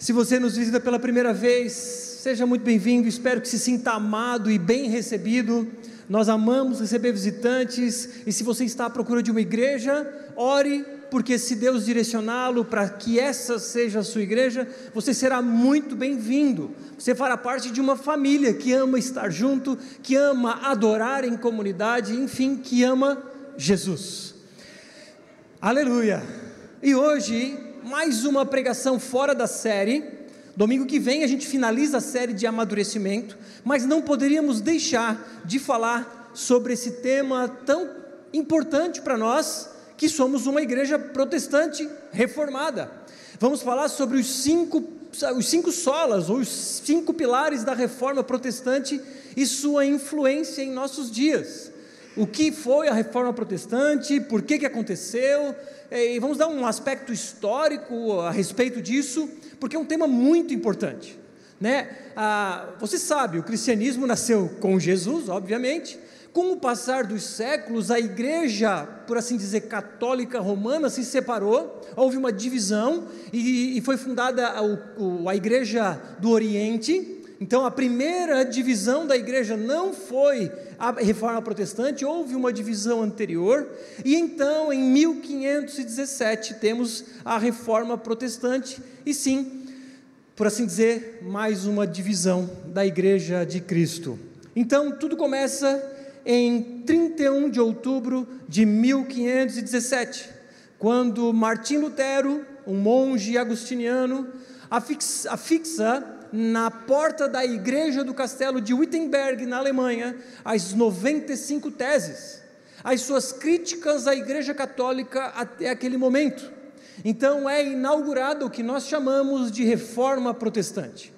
Se você nos visita pela primeira vez, seja muito bem-vindo, espero que se sinta amado e bem recebido. Nós amamos receber visitantes e se você está à procura de uma igreja, ore, porque se Deus direcioná-lo para que essa seja a sua igreja, você será muito bem-vindo. Você fará parte de uma família que ama estar junto, que ama adorar em comunidade, enfim, que ama Jesus. Aleluia! E hoje mais uma pregação fora da série. Domingo que vem a gente finaliza a série de amadurecimento, mas não poderíamos deixar de falar sobre esse tema tão importante para nós, que somos uma igreja protestante reformada. Vamos falar sobre os cinco, os cinco solas, ou os cinco pilares da reforma protestante e sua influência em nossos dias. O que foi a reforma protestante, por que, que aconteceu, e vamos dar um aspecto histórico a respeito disso, porque é um tema muito importante. Né? Ah, você sabe, o cristianismo nasceu com Jesus, obviamente. Com o passar dos séculos, a igreja, por assim dizer, católica romana se separou, houve uma divisão e, e foi fundada a, a igreja do Oriente, então, a primeira divisão da igreja não foi a reforma protestante, houve uma divisão anterior, e então, em 1517, temos a reforma protestante, e sim, por assim dizer, mais uma divisão da igreja de Cristo. Então, tudo começa em 31 de outubro de 1517, quando Martim Lutero, um monge agustiniano, afixa, afixa na porta da igreja do castelo de Wittenberg, na Alemanha, as 95 teses, as suas críticas à igreja católica até aquele momento. Então é inaugurado o que nós chamamos de reforma protestante.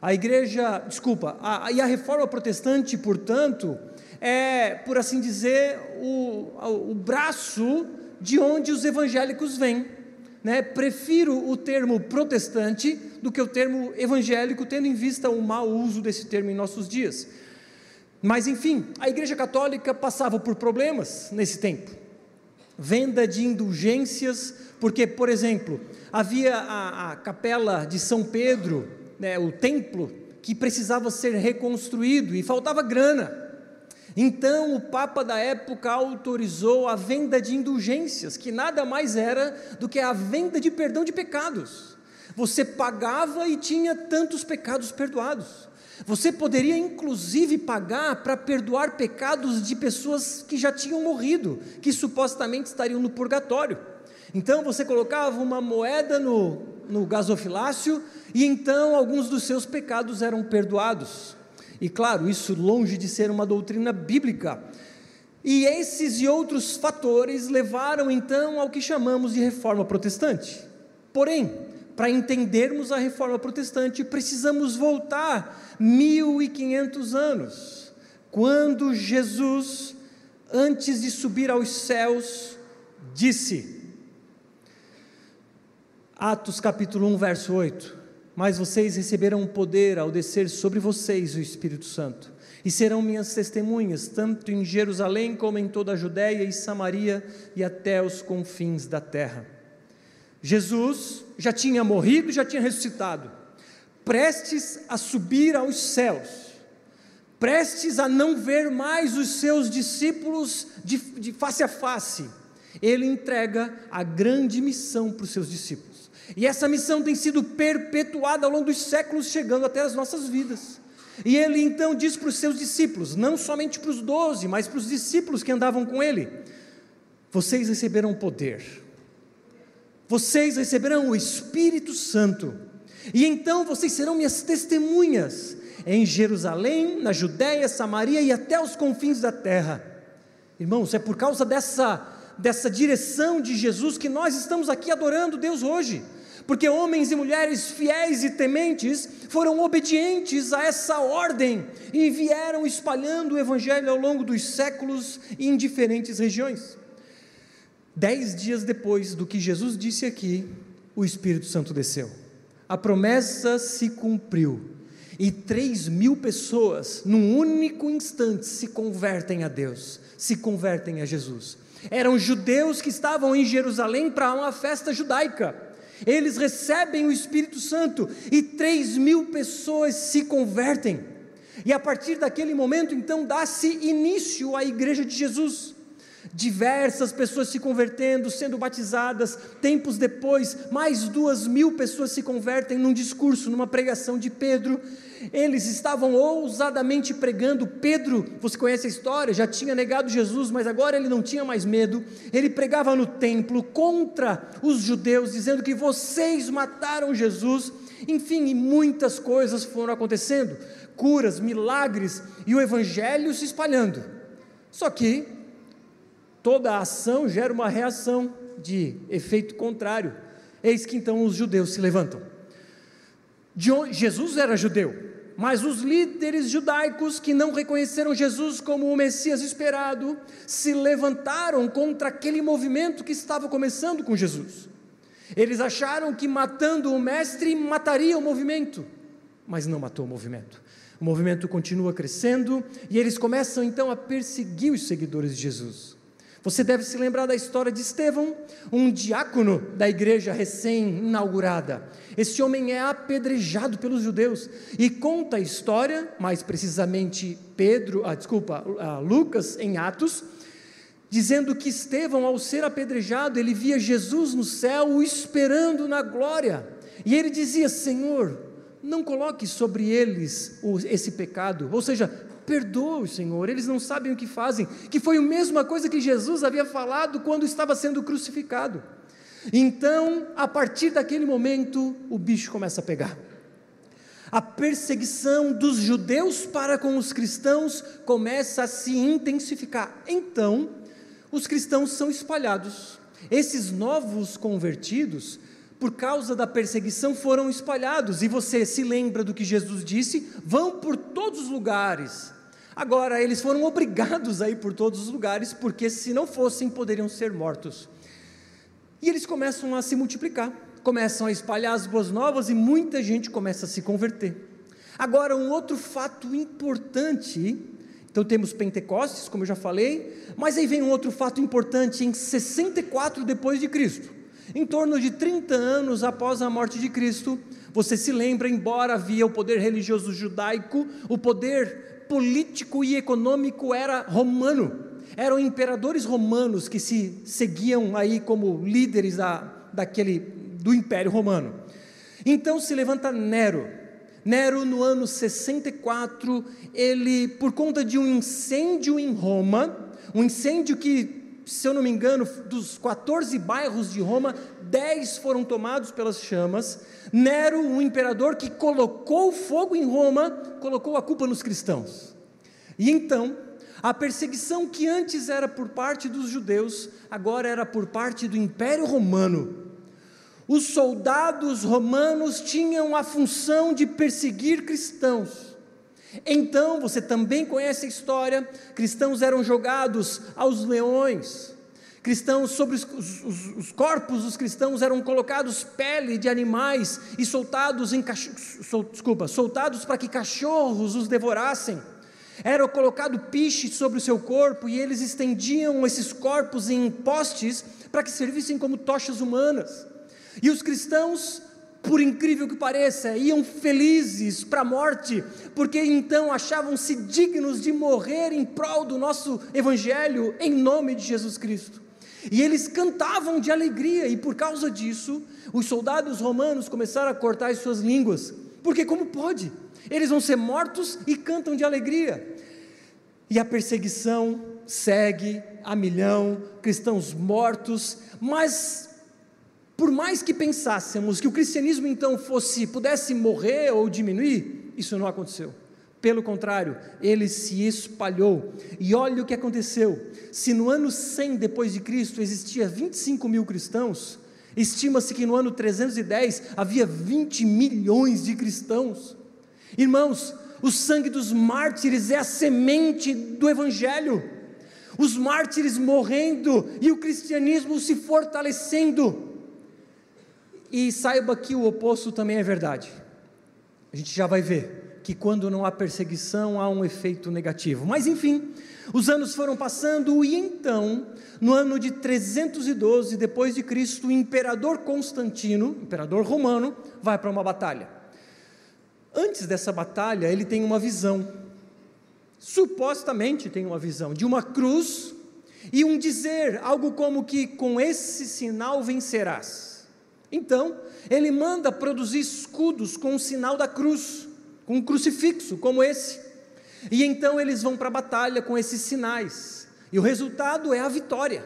A igreja, desculpa, a, e a reforma protestante, portanto, é, por assim dizer, o, o braço de onde os evangélicos vêm né, prefiro o termo protestante do que o termo evangélico, tendo em vista o mau uso desse termo em nossos dias. Mas, enfim, a Igreja Católica passava por problemas nesse tempo. Venda de indulgências, porque, por exemplo, havia a, a capela de São Pedro, né, o templo, que precisava ser reconstruído e faltava grana. Então o Papa da época autorizou a venda de indulgências, que nada mais era do que a venda de perdão de pecados. Você pagava e tinha tantos pecados perdoados. Você poderia inclusive pagar para perdoar pecados de pessoas que já tinham morrido, que supostamente estariam no purgatório. Então você colocava uma moeda no, no gasofilácio e então alguns dos seus pecados eram perdoados. E claro, isso longe de ser uma doutrina bíblica. E esses e outros fatores levaram então ao que chamamos de reforma protestante. Porém, para entendermos a reforma protestante, precisamos voltar 1500 anos, quando Jesus, antes de subir aos céus, disse, Atos capítulo 1, verso 8: mas vocês receberão poder ao descer sobre vocês o Espírito Santo, e serão minhas testemunhas, tanto em Jerusalém como em toda a Judéia e Samaria e até os confins da terra. Jesus já tinha morrido, já tinha ressuscitado, prestes a subir aos céus, prestes a não ver mais os seus discípulos de, de face a face, ele entrega a grande missão para os seus discípulos e essa missão tem sido perpetuada ao longo dos séculos, chegando até as nossas vidas. E ele então diz para os seus discípulos, não somente para os doze, mas para os discípulos que andavam com ele: vocês receberão poder, vocês receberão o Espírito Santo, e então vocês serão minhas testemunhas em Jerusalém, na Judéia, Samaria e até os confins da terra. Irmãos, é por causa dessa, dessa direção de Jesus que nós estamos aqui adorando Deus hoje porque homens e mulheres fiéis e tementes foram obedientes a essa ordem e vieram espalhando o Evangelho ao longo dos séculos em diferentes regiões. Dez dias depois do que Jesus disse aqui, o Espírito Santo desceu. A promessa se cumpriu e três mil pessoas, num único instante, se convertem a Deus, se convertem a Jesus. Eram judeus que estavam em Jerusalém para uma festa judaica Eles recebem o Espírito Santo e 3 mil pessoas se convertem. E a partir daquele momento, então, dá-se início à igreja de Jesus diversas pessoas se convertendo, sendo batizadas. Tempos depois, mais duas mil pessoas se convertem num discurso, numa pregação de Pedro. Eles estavam ousadamente pregando. Pedro, você conhece a história, já tinha negado Jesus, mas agora ele não tinha mais medo. Ele pregava no templo contra os judeus, dizendo que vocês mataram Jesus. Enfim, e muitas coisas foram acontecendo curas, milagres e o evangelho se espalhando. Só que toda ação gera uma reação de efeito contrário. Eis que então os judeus se levantam. Jesus era judeu, mas os líderes judaicos que não reconheceram Jesus como o Messias esperado se levantaram contra aquele movimento que estava começando com Jesus. Eles acharam que matando o mestre mataria o movimento, mas não matou o movimento. O movimento continua crescendo e eles começam então a perseguir os seguidores de Jesus. Você deve se lembrar da história de Estevão, um diácono da igreja recém-inaugurada. Esse homem é apedrejado pelos judeus e conta a história, mais precisamente Pedro, ah, desculpa, ah, Lucas em Atos, dizendo que Estevão, ao ser apedrejado, ele via Jesus no céu o esperando na glória. E ele dizia: Senhor, não coloque sobre eles esse pecado, ou seja, perdoa Senhor, eles não sabem o que fazem, que foi a mesma coisa que Jesus havia falado quando estava sendo crucificado. Então, a partir daquele momento, o bicho começa a pegar. A perseguição dos judeus para com os cristãos começa a se intensificar. Então, os cristãos são espalhados. Esses novos convertidos, por causa da perseguição, foram espalhados. E você se lembra do que Jesus disse? Vão por todos os lugares Agora, eles foram obrigados a ir por todos os lugares, porque se não fossem, poderiam ser mortos. E eles começam a se multiplicar, começam a espalhar as boas novas e muita gente começa a se converter. Agora, um outro fato importante, então temos Pentecostes, como eu já falei, mas aí vem um outro fato importante em 64 depois de Cristo. Em torno de 30 anos após a morte de Cristo, você se lembra, embora havia o poder religioso judaico, o poder político e econômico era romano. Eram imperadores romanos que se seguiam aí como líderes da, daquele, do Império Romano. Então se levanta Nero. Nero, no ano 64, ele, por conta de um incêndio em Roma, um incêndio que, se eu não me engano, dos 14 bairros de Roma, 10 foram tomados pelas chamas. Nero, um imperador que colocou fogo em Roma, colocou a culpa nos cristãos. E então, a perseguição que antes era por parte dos judeus, agora era por parte do Império Romano. Os soldados romanos tinham a função de perseguir cristãos. Então, você também conhece a história: cristãos eram jogados aos leões, cristãos sobre os, os, os, corpos dos cristãos eram colocados pele de animais e soltados em sol, desculpa, soltados para que cachorros os devorassem. Era colocado piche sobre o seu corpo e eles estendiam esses corpos em postes para que servissem como tochas humanas. E os cristãos por incrível que pareça, iam felizes para a morte, porque então achavam-se dignos de morrer em prol do nosso Evangelho, em nome de Jesus Cristo. E eles cantavam de alegria, e por causa disso, os soldados romanos começaram a cortar as suas línguas, porque como pode? Eles vão ser mortos e cantam de alegria. E a perseguição segue a milhão, cristãos mortos, mas por mais que pensássemos que o cristianismo então fosse pudesse morrer ou diminuir, isso não aconteceu. Pelo contrário, ele se espalhou. E olha o que aconteceu. Se no ano 100 depois de Cristo existia 25 mil cristãos, estima-se que no ano 310 havia 20 milhões de cristãos. Irmãos, o sangue dos mártires é a semente do Evangelho. Os mártires morrendo e o cristianismo se fortalecendo. E saiba que o oposto também é verdade. A gente já vai ver que quando não há perseguição há um efeito negativo. Mas enfim, os anos foram passando e então, no ano de 312 depois de Cristo, o imperador Constantino, imperador romano, vai para uma batalha. Antes dessa batalha, ele tem uma visão. Supostamente tem uma visão de uma cruz e um dizer, algo como que com esse sinal vencerás. Então, ele manda produzir escudos com o sinal da cruz, com um crucifixo como esse. E então eles vão para a batalha com esses sinais. E o resultado é a vitória.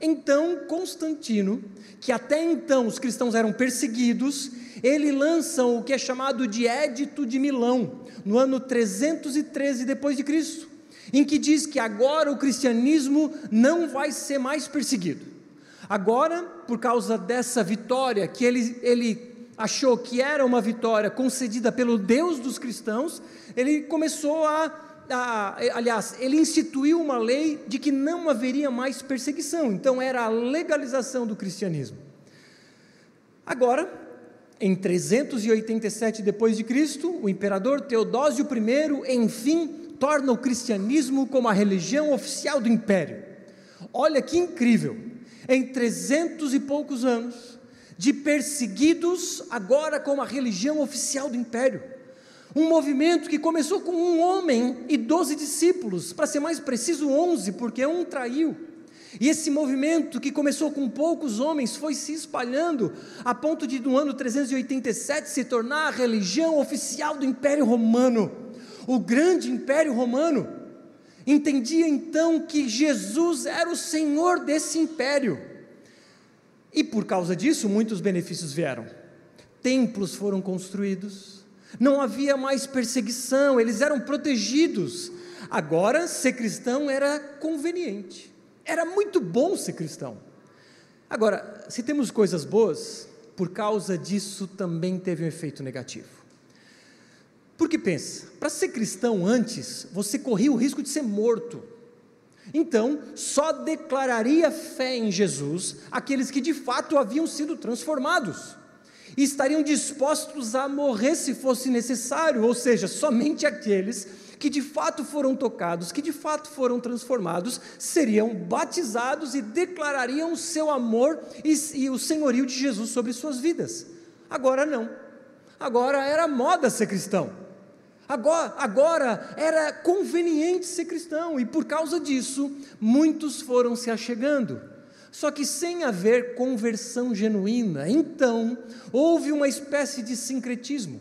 Então Constantino, que até então os cristãos eram perseguidos, ele lança o que é chamado de Édito de Milão, no ano 313 depois de Cristo, em que diz que agora o cristianismo não vai ser mais perseguido. Agora, por causa dessa vitória que ele, ele achou que era uma vitória concedida pelo Deus dos cristãos, ele começou a, a, aliás, ele instituiu uma lei de que não haveria mais perseguição, então era a legalização do cristianismo. Agora, em 387 depois de Cristo, o imperador Teodósio I, enfim, torna o cristianismo como a religião oficial do império. Olha que incrível! Em trezentos e poucos anos, de perseguidos agora como a religião oficial do império. Um movimento que começou com um homem e doze discípulos, para ser mais preciso, onze, porque um traiu. E esse movimento, que começou com poucos homens, foi se espalhando a ponto de, no ano 387, se tornar a religião oficial do Império Romano. O grande Império Romano entendia então que Jesus era o Senhor desse império e por causa disso, muitos benefícios vieram. Templos foram construídos, não havia mais perseguição, eles eram protegidos. Agora, ser cristão era conveniente, era muito bom ser cristão. Agora, se temos coisas boas, por causa disso também teve um efeito negativo. Porque pensa, para ser cristão antes, você corria o risco de ser morto. Então, só declararia fé em Jesus aqueles que de fato haviam sido transformados e estariam dispostos a morrer se fosse necessário, ou seja, somente aqueles que de fato foram tocados, que de fato foram transformados, seriam batizados e declarariam o seu amor e, e o senhorio de Jesus sobre suas vidas. Agora não. Agora era moda ser cristão. Agora, agora era conveniente ser cristão e por causa disso muitos foram se achegando. Só que sem haver conversão genuína, então houve uma espécie de sincretismo.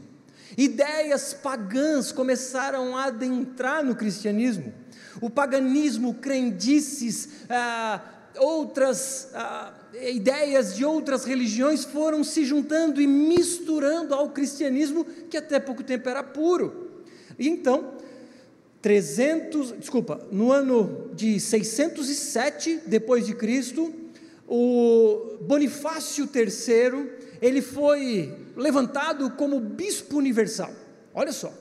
Ideias pagãs começaram a adentrar no cristianismo. O paganismo, crendices, ah, outras ah, ideias de outras religiões foram se juntando e misturando ao cristianismo, que até pouco tempo era puro. E então, 300, desculpa, no ano de 607 depois de Cristo, o Bonifácio III, ele foi levantado como bispo universal. Olha só.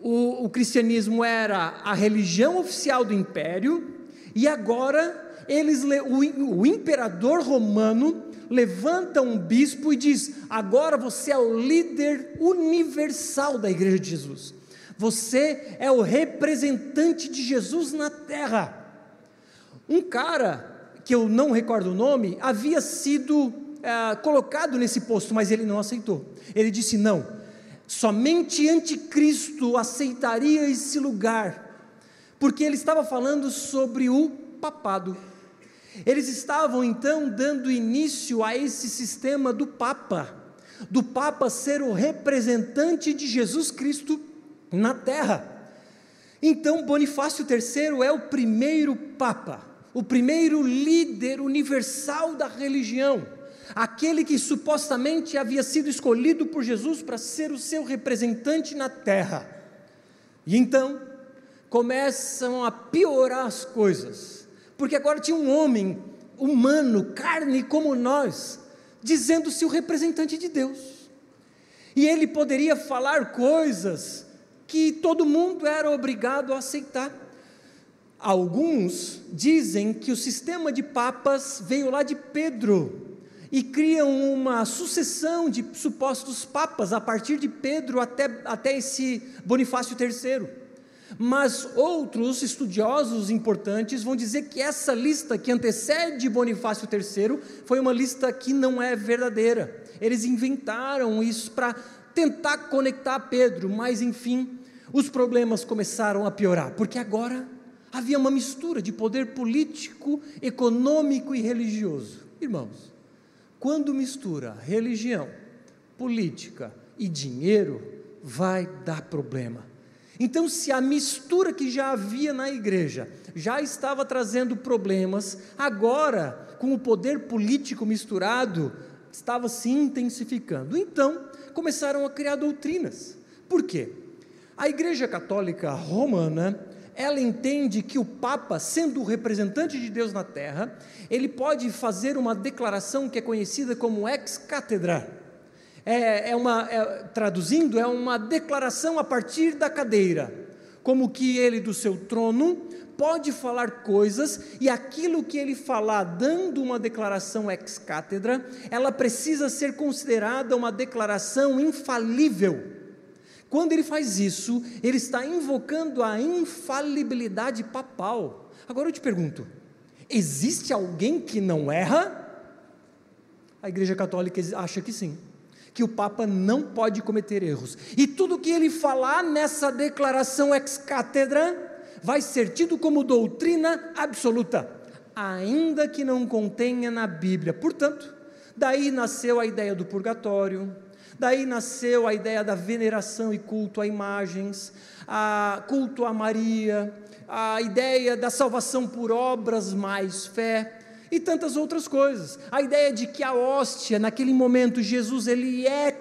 O, o cristianismo era a religião oficial do império e agora eles, o, o imperador romano levanta um bispo e diz: agora você é o líder universal da Igreja de Jesus. Você é o representante de Jesus na terra. Um cara, que eu não recordo o nome, havia sido é, colocado nesse posto, mas ele não aceitou. Ele disse: não, somente anticristo aceitaria esse lugar, porque ele estava falando sobre o papado. Eles estavam então dando início a esse sistema do Papa, do Papa ser o representante de Jesus Cristo na terra. Então, Bonifácio III é o primeiro Papa, o primeiro líder universal da religião, aquele que supostamente havia sido escolhido por Jesus para ser o seu representante na terra. E então, começam a piorar as coisas porque agora tinha um homem humano, carne como nós, dizendo-se o representante de Deus. E ele poderia falar coisas que todo mundo era obrigado a aceitar. Alguns dizem que o sistema de papas veio lá de Pedro, e criam uma sucessão de supostos papas a partir de Pedro até, até esse Bonifácio III. Mas outros estudiosos importantes vão dizer que essa lista que antecede Bonifácio III foi uma lista que não é verdadeira. Eles inventaram isso para tentar conectar Pedro, mas enfim, os problemas começaram a piorar, porque agora havia uma mistura de poder político, econômico e religioso. Irmãos, quando mistura religião, política e dinheiro, vai dar problema. Então, se a mistura que já havia na igreja já estava trazendo problemas, agora, com o poder político misturado, estava se intensificando. Então, começaram a criar doutrinas. Por quê? A Igreja Católica Romana, ela entende que o Papa, sendo o representante de Deus na terra, ele pode fazer uma declaração que é conhecida como ex cátedra é, é uma, é, traduzindo, é uma declaração a partir da cadeira, como que ele do seu trono pode falar coisas e aquilo que ele falar, dando uma declaração ex cátedra, ela precisa ser considerada uma declaração infalível. Quando ele faz isso, ele está invocando a infalibilidade papal. Agora eu te pergunto: existe alguém que não erra? A Igreja Católica acha que sim que o Papa não pode cometer erros. E tudo que ele falar nessa declaração ex cátedra vai ser tido como doutrina absoluta, ainda que não contenha na Bíblia. Portanto, daí nasceu a ideia do purgatório, daí nasceu a ideia da veneração e culto a imagens, a culto a Maria, a ideia da salvação por obras mais fé e tantas outras coisas. A ideia de que a hóstia, naquele momento, Jesus ele é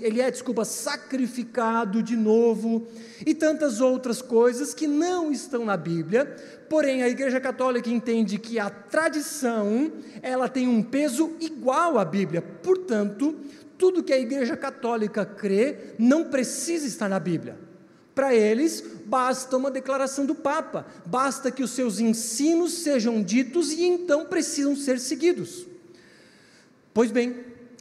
ele é, desculpa, sacrificado de novo, e tantas outras coisas que não estão na Bíblia. Porém, a Igreja Católica entende que a tradição, ela tem um peso igual à Bíblia. Portanto, tudo que a Igreja Católica crê não precisa estar na Bíblia. Para eles, basta uma declaração do Papa, basta que os seus ensinos sejam ditos e então precisam ser seguidos. Pois bem,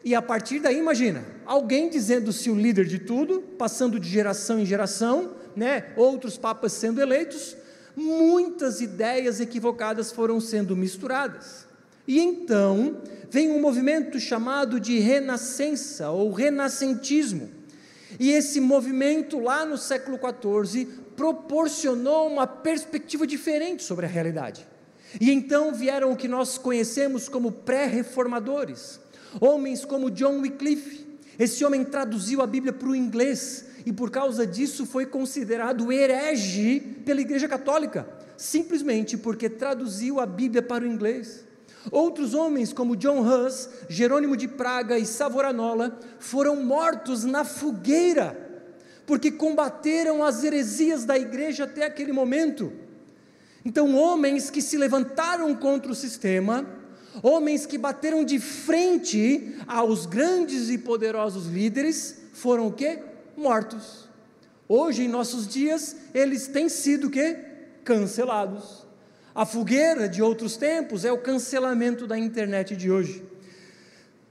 e a partir daí, imagina, alguém dizendo-se o líder de tudo, passando de geração em geração, né, outros papas sendo eleitos, muitas ideias equivocadas foram sendo misturadas. E então vem um movimento chamado de renascença ou renascentismo e esse movimento, lá no século XIV, proporcionou uma perspectiva diferente sobre a realidade. E então vieram o que nós conhecemos como pré-reformadores, homens como John Wycliffe. Esse homem traduziu a Bíblia para o inglês e por causa disso foi considerado herege pela Igreja Católica, simplesmente porque traduziu a Bíblia para o inglês. Outros homens, como John Hus, Jerônimo de Praga e Savonarola, foram mortos na fogueira, porque combateram as heresias da igreja até aquele momento. Então, homens que se levantaram contra o sistema, homens que bateram de frente aos grandes e poderosos líderes, foram o quê? Mortos. Hoje, em nossos dias, eles têm sido o quê? Cancelados. A fogueira de outros tempos é o cancelamento da internet de hoje.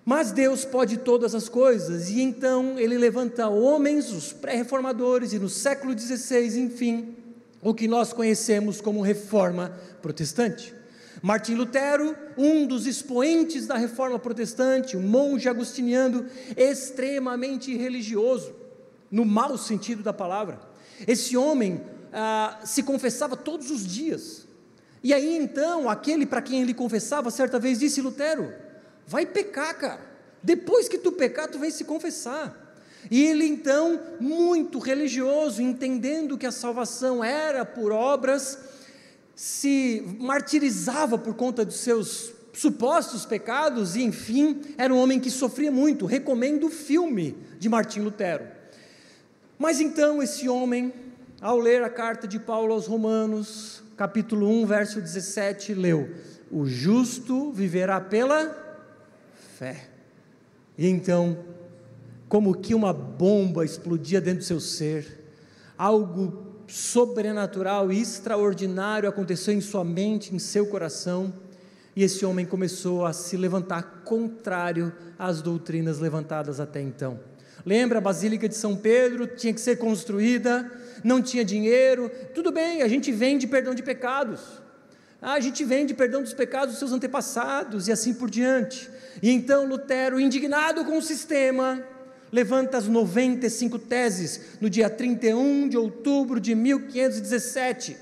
Mas Deus pode todas as coisas, e então ele levanta homens, os pré-reformadores, e no século XVI, enfim, o que nós conhecemos como reforma protestante. Martim Lutero, um dos expoentes da reforma protestante, um monge agustiniano extremamente religioso, no mau sentido da palavra. Esse homem ah, se confessava todos os dias, e aí então, aquele para quem ele confessava, certa vez disse Lutero: vai pecar, cara. Depois que tu pecar, tu vem se confessar. E ele então, muito religioso, entendendo que a salvação era por obras, se martirizava por conta dos seus supostos pecados, e enfim, era um homem que sofria muito. Recomendo o filme de Martim Lutero. Mas então, esse homem, ao ler a carta de Paulo aos Romanos, capítulo 1, verso 17, leu: O justo viverá pela fé. E então, como que uma bomba explodia dentro do seu ser, algo sobrenatural e extraordinário aconteceu em sua mente, em seu coração. E esse homem começou a se levantar contrário às doutrinas levantadas até então. Lembra a Basílica de São Pedro tinha que ser construída, não tinha dinheiro. Tudo bem, a gente vende perdão de pecados. Ah, a gente vende perdão dos pecados dos seus antepassados e assim por diante. E então Lutero, indignado com o sistema, levanta as 95 teses no dia 31 de outubro de 1517.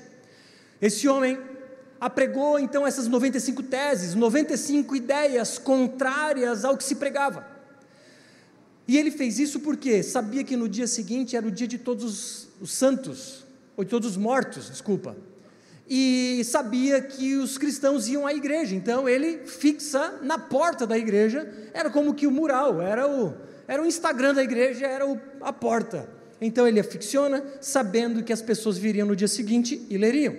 Esse homem apregou então essas 95 teses, 95 ideias contrárias ao que se pregava. E ele fez isso porque sabia que no dia seguinte era o dia de todos os, os santos, ou de todos os mortos, desculpa. E sabia que os cristãos iam à igreja, então ele fixa na porta da igreja, era como que o mural, era o, era o Instagram da igreja, era o, a porta. Então ele aficiona, sabendo que as pessoas viriam no dia seguinte e leriam.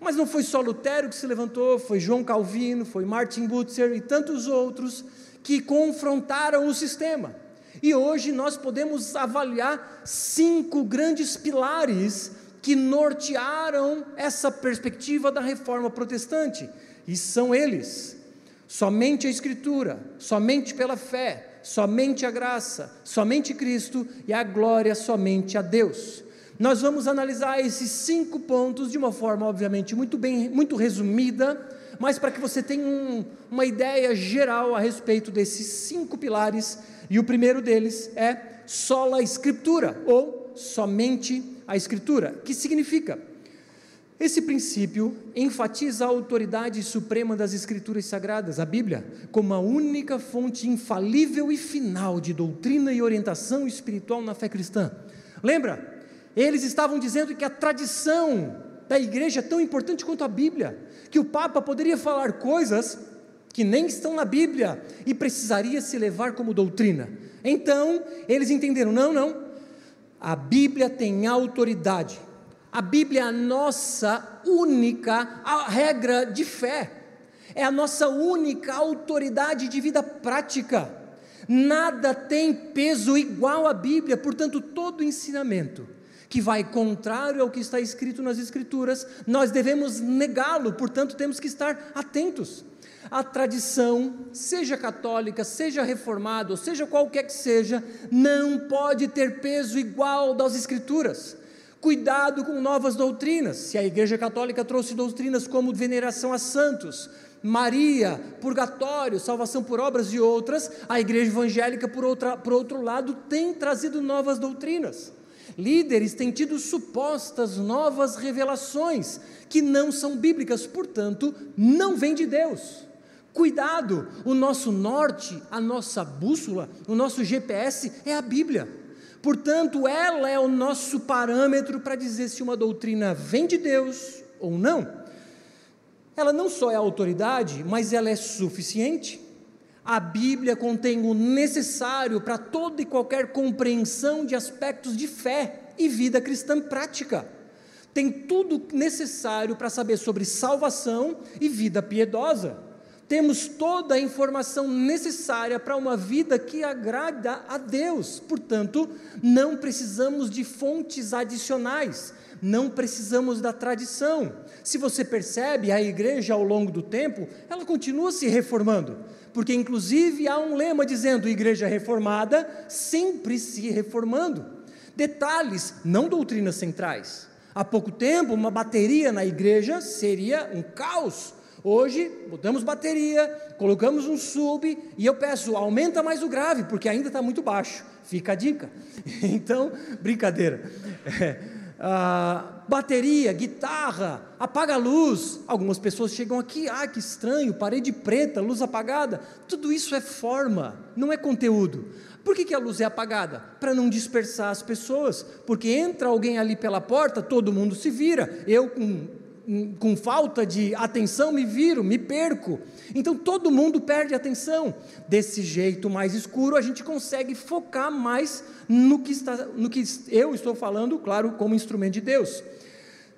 Mas não foi só Lutero que se levantou, foi João Calvino, foi Martin Butzer e tantos outros que confrontaram o sistema. E hoje nós podemos avaliar cinco grandes pilares que nortearam essa perspectiva da reforma protestante. E são eles: somente a Escritura, somente pela fé, somente a graça, somente Cristo e a glória somente a Deus. Nós vamos analisar esses cinco pontos de uma forma, obviamente, muito bem, muito resumida, mas para que você tenha um, uma ideia geral a respeito desses cinco pilares. E o primeiro deles é sola escritura, ou somente a escritura, que significa esse princípio enfatiza a autoridade suprema das Escrituras Sagradas, a Bíblia, como a única fonte infalível e final de doutrina e orientação espiritual na fé cristã. Lembra? Eles estavam dizendo que a tradição da igreja é tão importante quanto a Bíblia, que o Papa poderia falar coisas que nem estão na Bíblia e precisaria se levar como doutrina. Então, eles entenderam: não, não, a Bíblia tem autoridade. A Bíblia é a nossa única regra de fé, é a nossa única autoridade de vida prática. Nada tem peso igual à Bíblia, portanto, todo ensinamento que vai contrário ao que está escrito nas Escrituras, nós devemos negá-lo, portanto, temos que estar atentos. A tradição, seja católica, seja reformada, ou seja qualquer que seja, não pode ter peso igual das Escrituras. Cuidado com novas doutrinas. Se a Igreja Católica trouxe doutrinas como veneração a santos, Maria, purgatório, salvação por obras e outras, a Igreja Evangélica, por, outra, por outro lado, tem trazido novas doutrinas. Líderes têm tido supostas novas revelações que não são bíblicas, portanto, não vêm de Deus. Cuidado, o nosso norte, a nossa bússola, o nosso GPS é a Bíblia. Portanto, ela é o nosso parâmetro para dizer se uma doutrina vem de Deus ou não. Ela não só é autoridade, mas ela é suficiente. A Bíblia contém o necessário para toda e qualquer compreensão de aspectos de fé e vida cristã prática. Tem tudo necessário para saber sobre salvação e vida piedosa. Temos toda a informação necessária para uma vida que agrada a Deus. Portanto, não precisamos de fontes adicionais, não precisamos da tradição. Se você percebe, a igreja ao longo do tempo, ela continua se reformando porque inclusive há um lema dizendo: igreja reformada sempre se reformando. Detalhes, não doutrinas centrais. Há pouco tempo, uma bateria na igreja seria um caos. Hoje, botamos bateria, colocamos um sub e eu peço, aumenta mais o grave, porque ainda está muito baixo. Fica a dica. Então, brincadeira. É bateria, guitarra, apaga a luz. Algumas pessoas chegam aqui, ah, que estranho, parede preta, luz apagada. Tudo isso é forma, não é conteúdo. Por que, que a luz é apagada? Para não dispersar as pessoas, porque entra alguém ali pela porta, todo mundo se vira. Eu, com com falta de atenção, me viro, me perco. Então todo mundo perde atenção. Desse jeito mais escuro, a gente consegue focar mais no que, está, no que eu estou falando, claro, como instrumento de Deus.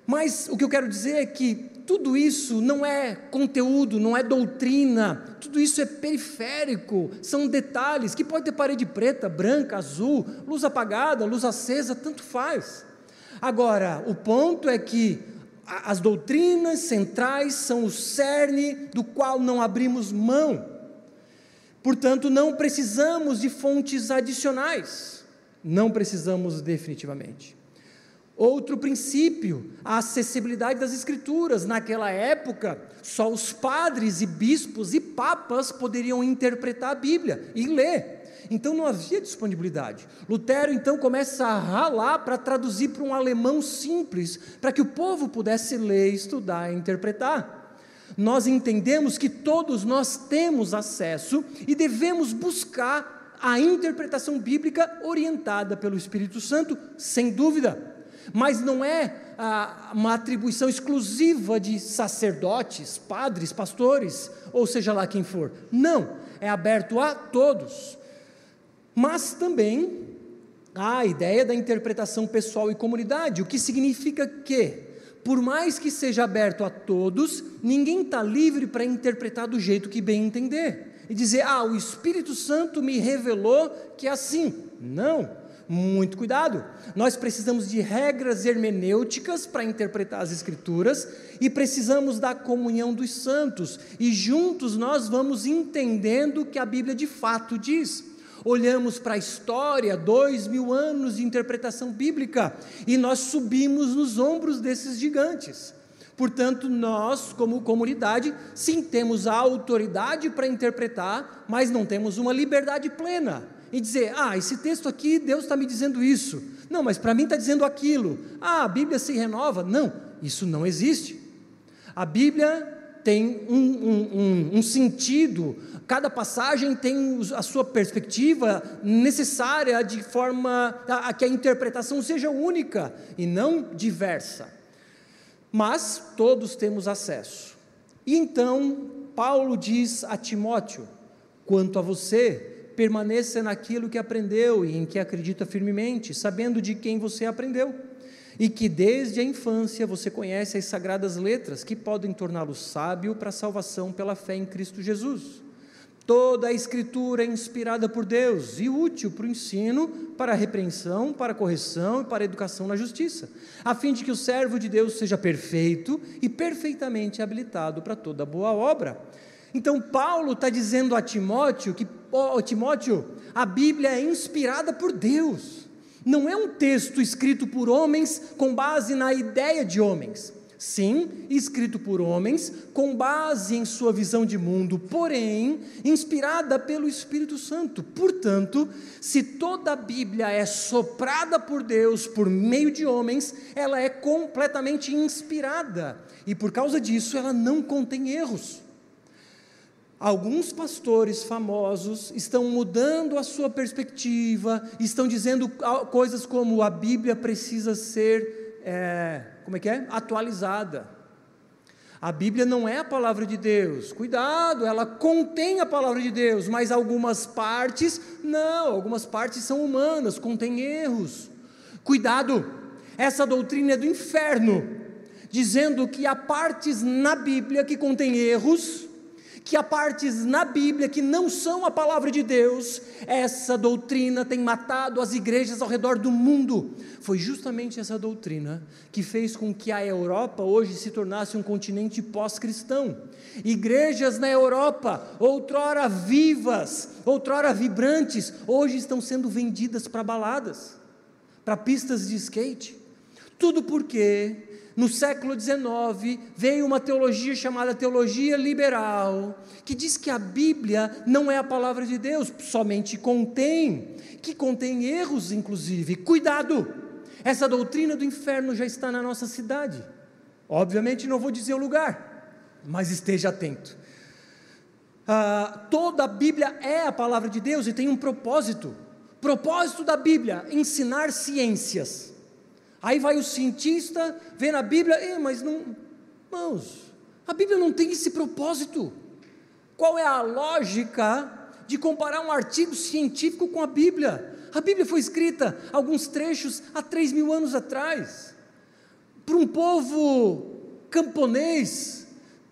Mas o que eu quero dizer é que tudo isso não é conteúdo, não é doutrina, tudo isso é periférico, são detalhes que pode ter parede preta, branca, azul, luz apagada, luz acesa, tanto faz. Agora, o ponto é que as doutrinas centrais são o cerne do qual não abrimos mão. Portanto, não precisamos de fontes adicionais. Não precisamos definitivamente. Outro princípio, a acessibilidade das Escrituras. Naquela época, só os padres e bispos e papas poderiam interpretar a Bíblia e ler. Então não havia disponibilidade. Lutero então começa a ralar para traduzir para um alemão simples, para que o povo pudesse ler, estudar e interpretar. Nós entendemos que todos nós temos acesso e devemos buscar a interpretação bíblica orientada pelo Espírito Santo, sem dúvida mas não é ah, uma atribuição exclusiva de sacerdotes, padres, pastores, ou seja lá quem for. Não, é aberto a todos. Mas também a ideia da interpretação pessoal e comunidade, o que significa que, por mais que seja aberto a todos, ninguém está livre para interpretar do jeito que bem entender. E dizer, ah, o Espírito Santo me revelou que é assim. Não muito cuidado. Nós precisamos de regras hermenêuticas para interpretar as Escrituras e precisamos da comunhão dos santos, e juntos nós vamos entendendo o que a Bíblia de fato diz. Olhamos para a história, dois mil anos de interpretação bíblica, e nós subimos nos ombros desses gigantes. Portanto, nós, como comunidade, sim temos a autoridade para interpretar, mas não temos uma liberdade plena e dizer: ah, esse texto aqui, Deus está me dizendo isso. Não, mas para mim está dizendo aquilo. Ah, a Bíblia se renova. Não, isso não existe. A Bíblia tem um, um, um, um sentido, cada passagem tem a sua perspectiva necessária de forma a, a que a interpretação seja única e não diversa. Mas todos temos acesso. E então, Paulo diz a Timóteo: quanto a você, permaneça naquilo que aprendeu e em que acredita firmemente, sabendo de quem você aprendeu, e que desde a infância você conhece as sagradas letras que podem torná-lo sábio para a salvação pela fé em Cristo Jesus. Toda a Escritura é inspirada por Deus e útil para o ensino, para a repreensão, para a correção e para a educação na justiça, a fim de que o servo de Deus seja perfeito e perfeitamente habilitado para toda boa obra. Então, Paulo está dizendo a Timóteo que, oh, Timóteo, a Bíblia é inspirada por Deus, não é um texto escrito por homens com base na ideia de homens. Sim, escrito por homens, com base em sua visão de mundo, porém, inspirada pelo Espírito Santo. Portanto, se toda a Bíblia é soprada por Deus por meio de homens, ela é completamente inspirada, e por causa disso ela não contém erros. Alguns pastores famosos estão mudando a sua perspectiva, estão dizendo coisas como a Bíblia precisa ser, é, como é que é? Atualizada. A Bíblia não é a palavra de Deus, cuidado, ela contém a palavra de Deus, mas algumas partes, não, algumas partes são humanas, contém erros. Cuidado, essa doutrina é do inferno, dizendo que há partes na Bíblia que contêm erros, que há partes na Bíblia que não são a palavra de Deus, essa doutrina tem matado as igrejas ao redor do mundo. Foi justamente essa doutrina que fez com que a Europa hoje se tornasse um continente pós-cristão. Igrejas na Europa, outrora vivas, outrora vibrantes, hoje estão sendo vendidas para baladas, para pistas de skate. Tudo porque no século XIX, veio uma teologia chamada teologia liberal, que diz que a Bíblia não é a palavra de Deus, somente contém, que contém erros, inclusive. Cuidado! Essa doutrina do inferno já está na nossa cidade. Obviamente não vou dizer o lugar, mas esteja atento. Ah, toda a Bíblia é a palavra de Deus e tem um propósito. Propósito da Bíblia: ensinar ciências. Aí vai o cientista, vê na Bíblia, mas não, irmãos, a Bíblia não tem esse propósito. Qual é a lógica de comparar um artigo científico com a Bíblia? A Bíblia foi escrita, alguns trechos, há três mil anos atrás, para um povo camponês,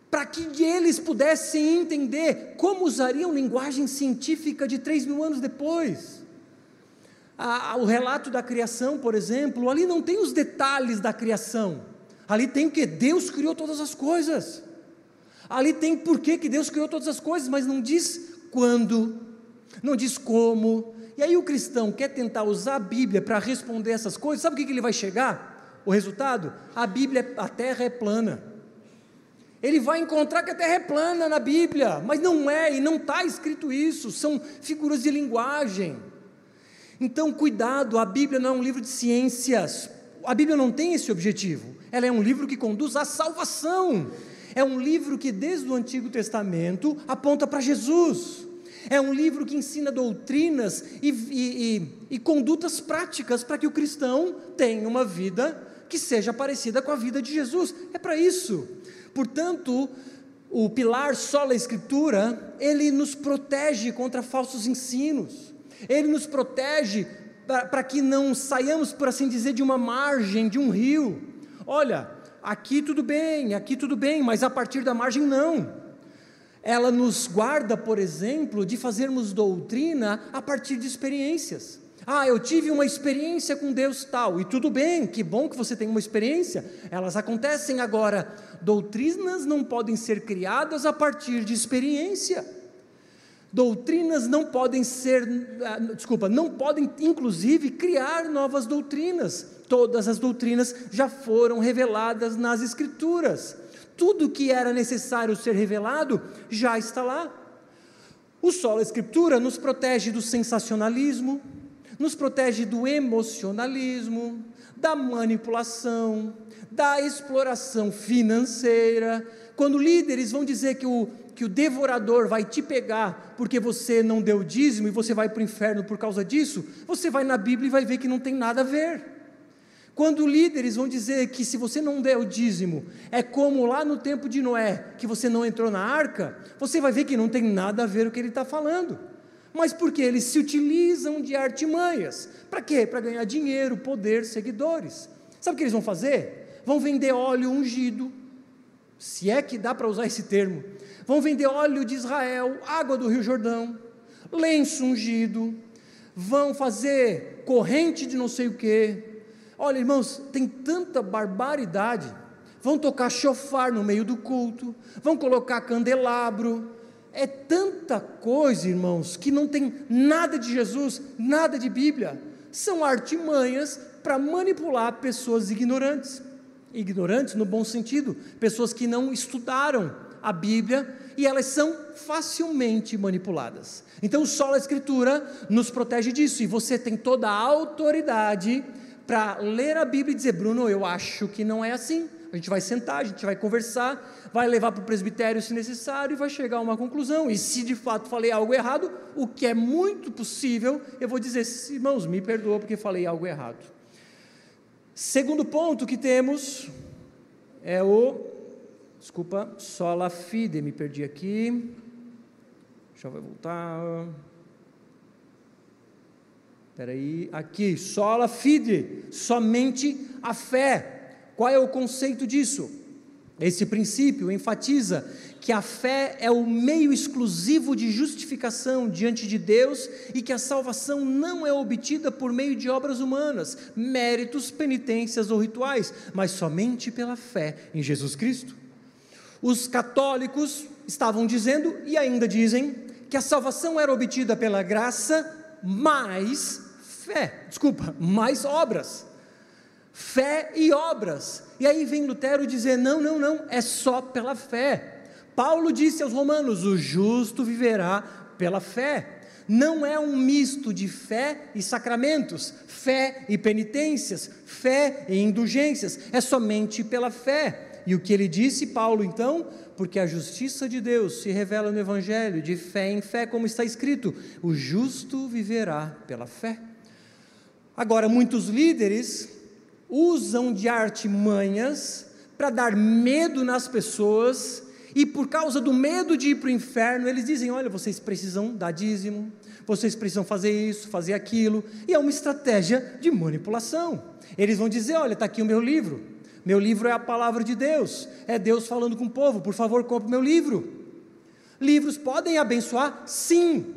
para que eles pudessem entender como usariam linguagem científica de três mil anos depois a, o relato da criação, por exemplo, ali não tem os detalhes da criação. Ali tem que Deus criou todas as coisas. Ali tem porquê que Deus criou todas as coisas, mas não diz quando, não diz como. E aí o cristão quer tentar usar a Bíblia para responder essas coisas, sabe o que, que ele vai chegar? O resultado? A Bíblia, a terra é plana. Ele vai encontrar que a terra é plana na Bíblia, mas não é, e não está escrito isso, são figuras de linguagem. Então, cuidado, a Bíblia não é um livro de ciências, a Bíblia não tem esse objetivo, ela é um livro que conduz à salvação. É um livro que, desde o Antigo Testamento, aponta para Jesus. É um livro que ensina doutrinas e, e, e, e condutas práticas para que o cristão tenha uma vida que seja parecida com a vida de Jesus. É para isso. Portanto, o pilar sola escritura, ele nos protege contra falsos ensinos. Ele nos protege para que não saiamos, por assim dizer, de uma margem, de um rio. Olha, aqui tudo bem, aqui tudo bem, mas a partir da margem não. Ela nos guarda, por exemplo, de fazermos doutrina a partir de experiências. Ah, eu tive uma experiência com Deus tal, e tudo bem, que bom que você tem uma experiência, elas acontecem agora. Doutrinas não podem ser criadas a partir de experiência. Doutrinas não podem ser, ah, desculpa, não podem inclusive criar novas doutrinas. Todas as doutrinas já foram reveladas nas Escrituras. Tudo que era necessário ser revelado já está lá. O solo Escritura nos protege do sensacionalismo, nos protege do emocionalismo, da manipulação, da exploração financeira. Quando líderes vão dizer que o que o devorador vai te pegar porque você não deu dízimo e você vai para o inferno por causa disso, você vai na Bíblia e vai ver que não tem nada a ver. Quando líderes vão dizer que se você não der o dízimo, é como lá no tempo de Noé, que você não entrou na arca, você vai ver que não tem nada a ver o que ele está falando. Mas porque eles se utilizam de artimanhas. Para quê? Para ganhar dinheiro, poder, seguidores. Sabe o que eles vão fazer? Vão vender óleo ungido, se é que dá para usar esse termo, vão vender óleo de Israel, água do Rio Jordão, lenço ungido, vão fazer corrente de não sei o que. Olha, irmãos, tem tanta barbaridade. Vão tocar chofar no meio do culto, vão colocar candelabro. É tanta coisa, irmãos, que não tem nada de Jesus, nada de Bíblia. São artimanhas para manipular pessoas ignorantes ignorantes no bom sentido, pessoas que não estudaram a Bíblia e elas são facilmente manipuladas. Então, só a Escritura nos protege disso e você tem toda a autoridade para ler a Bíblia e dizer: Bruno, eu acho que não é assim. A gente vai sentar, a gente vai conversar, vai levar para o presbitério se necessário e vai chegar a uma conclusão. E se de fato falei algo errado, o que é muito possível, eu vou dizer: irmãos, me perdoa porque falei algo errado. Segundo ponto que temos é o, desculpa, sola fide, me perdi aqui. Deixa eu voltar. Espera aí, aqui, sola fide, somente a fé. Qual é o conceito disso? Esse princípio enfatiza que a fé é o meio exclusivo de justificação diante de Deus e que a salvação não é obtida por meio de obras humanas, méritos, penitências ou rituais, mas somente pela fé em Jesus Cristo. Os católicos estavam dizendo e ainda dizem que a salvação era obtida pela graça mais fé, desculpa, mais obras. Fé e obras. E aí vem Lutero dizer: não, não, não, é só pela fé. Paulo disse aos Romanos: o justo viverá pela fé. Não é um misto de fé e sacramentos, fé e penitências, fé e indulgências, é somente pela fé. E o que ele disse, Paulo, então? Porque a justiça de Deus se revela no Evangelho, de fé em fé, como está escrito: o justo viverá pela fé. Agora, muitos líderes usam de artimanhas para dar medo nas pessoas e por causa do medo de ir para o inferno, eles dizem: olha, vocês precisam dar dízimo, vocês precisam fazer isso, fazer aquilo, e é uma estratégia de manipulação. Eles vão dizer: olha, está aqui o meu livro, meu livro é a palavra de Deus, é Deus falando com o povo, por favor, compre meu livro. Livros podem abençoar? Sim,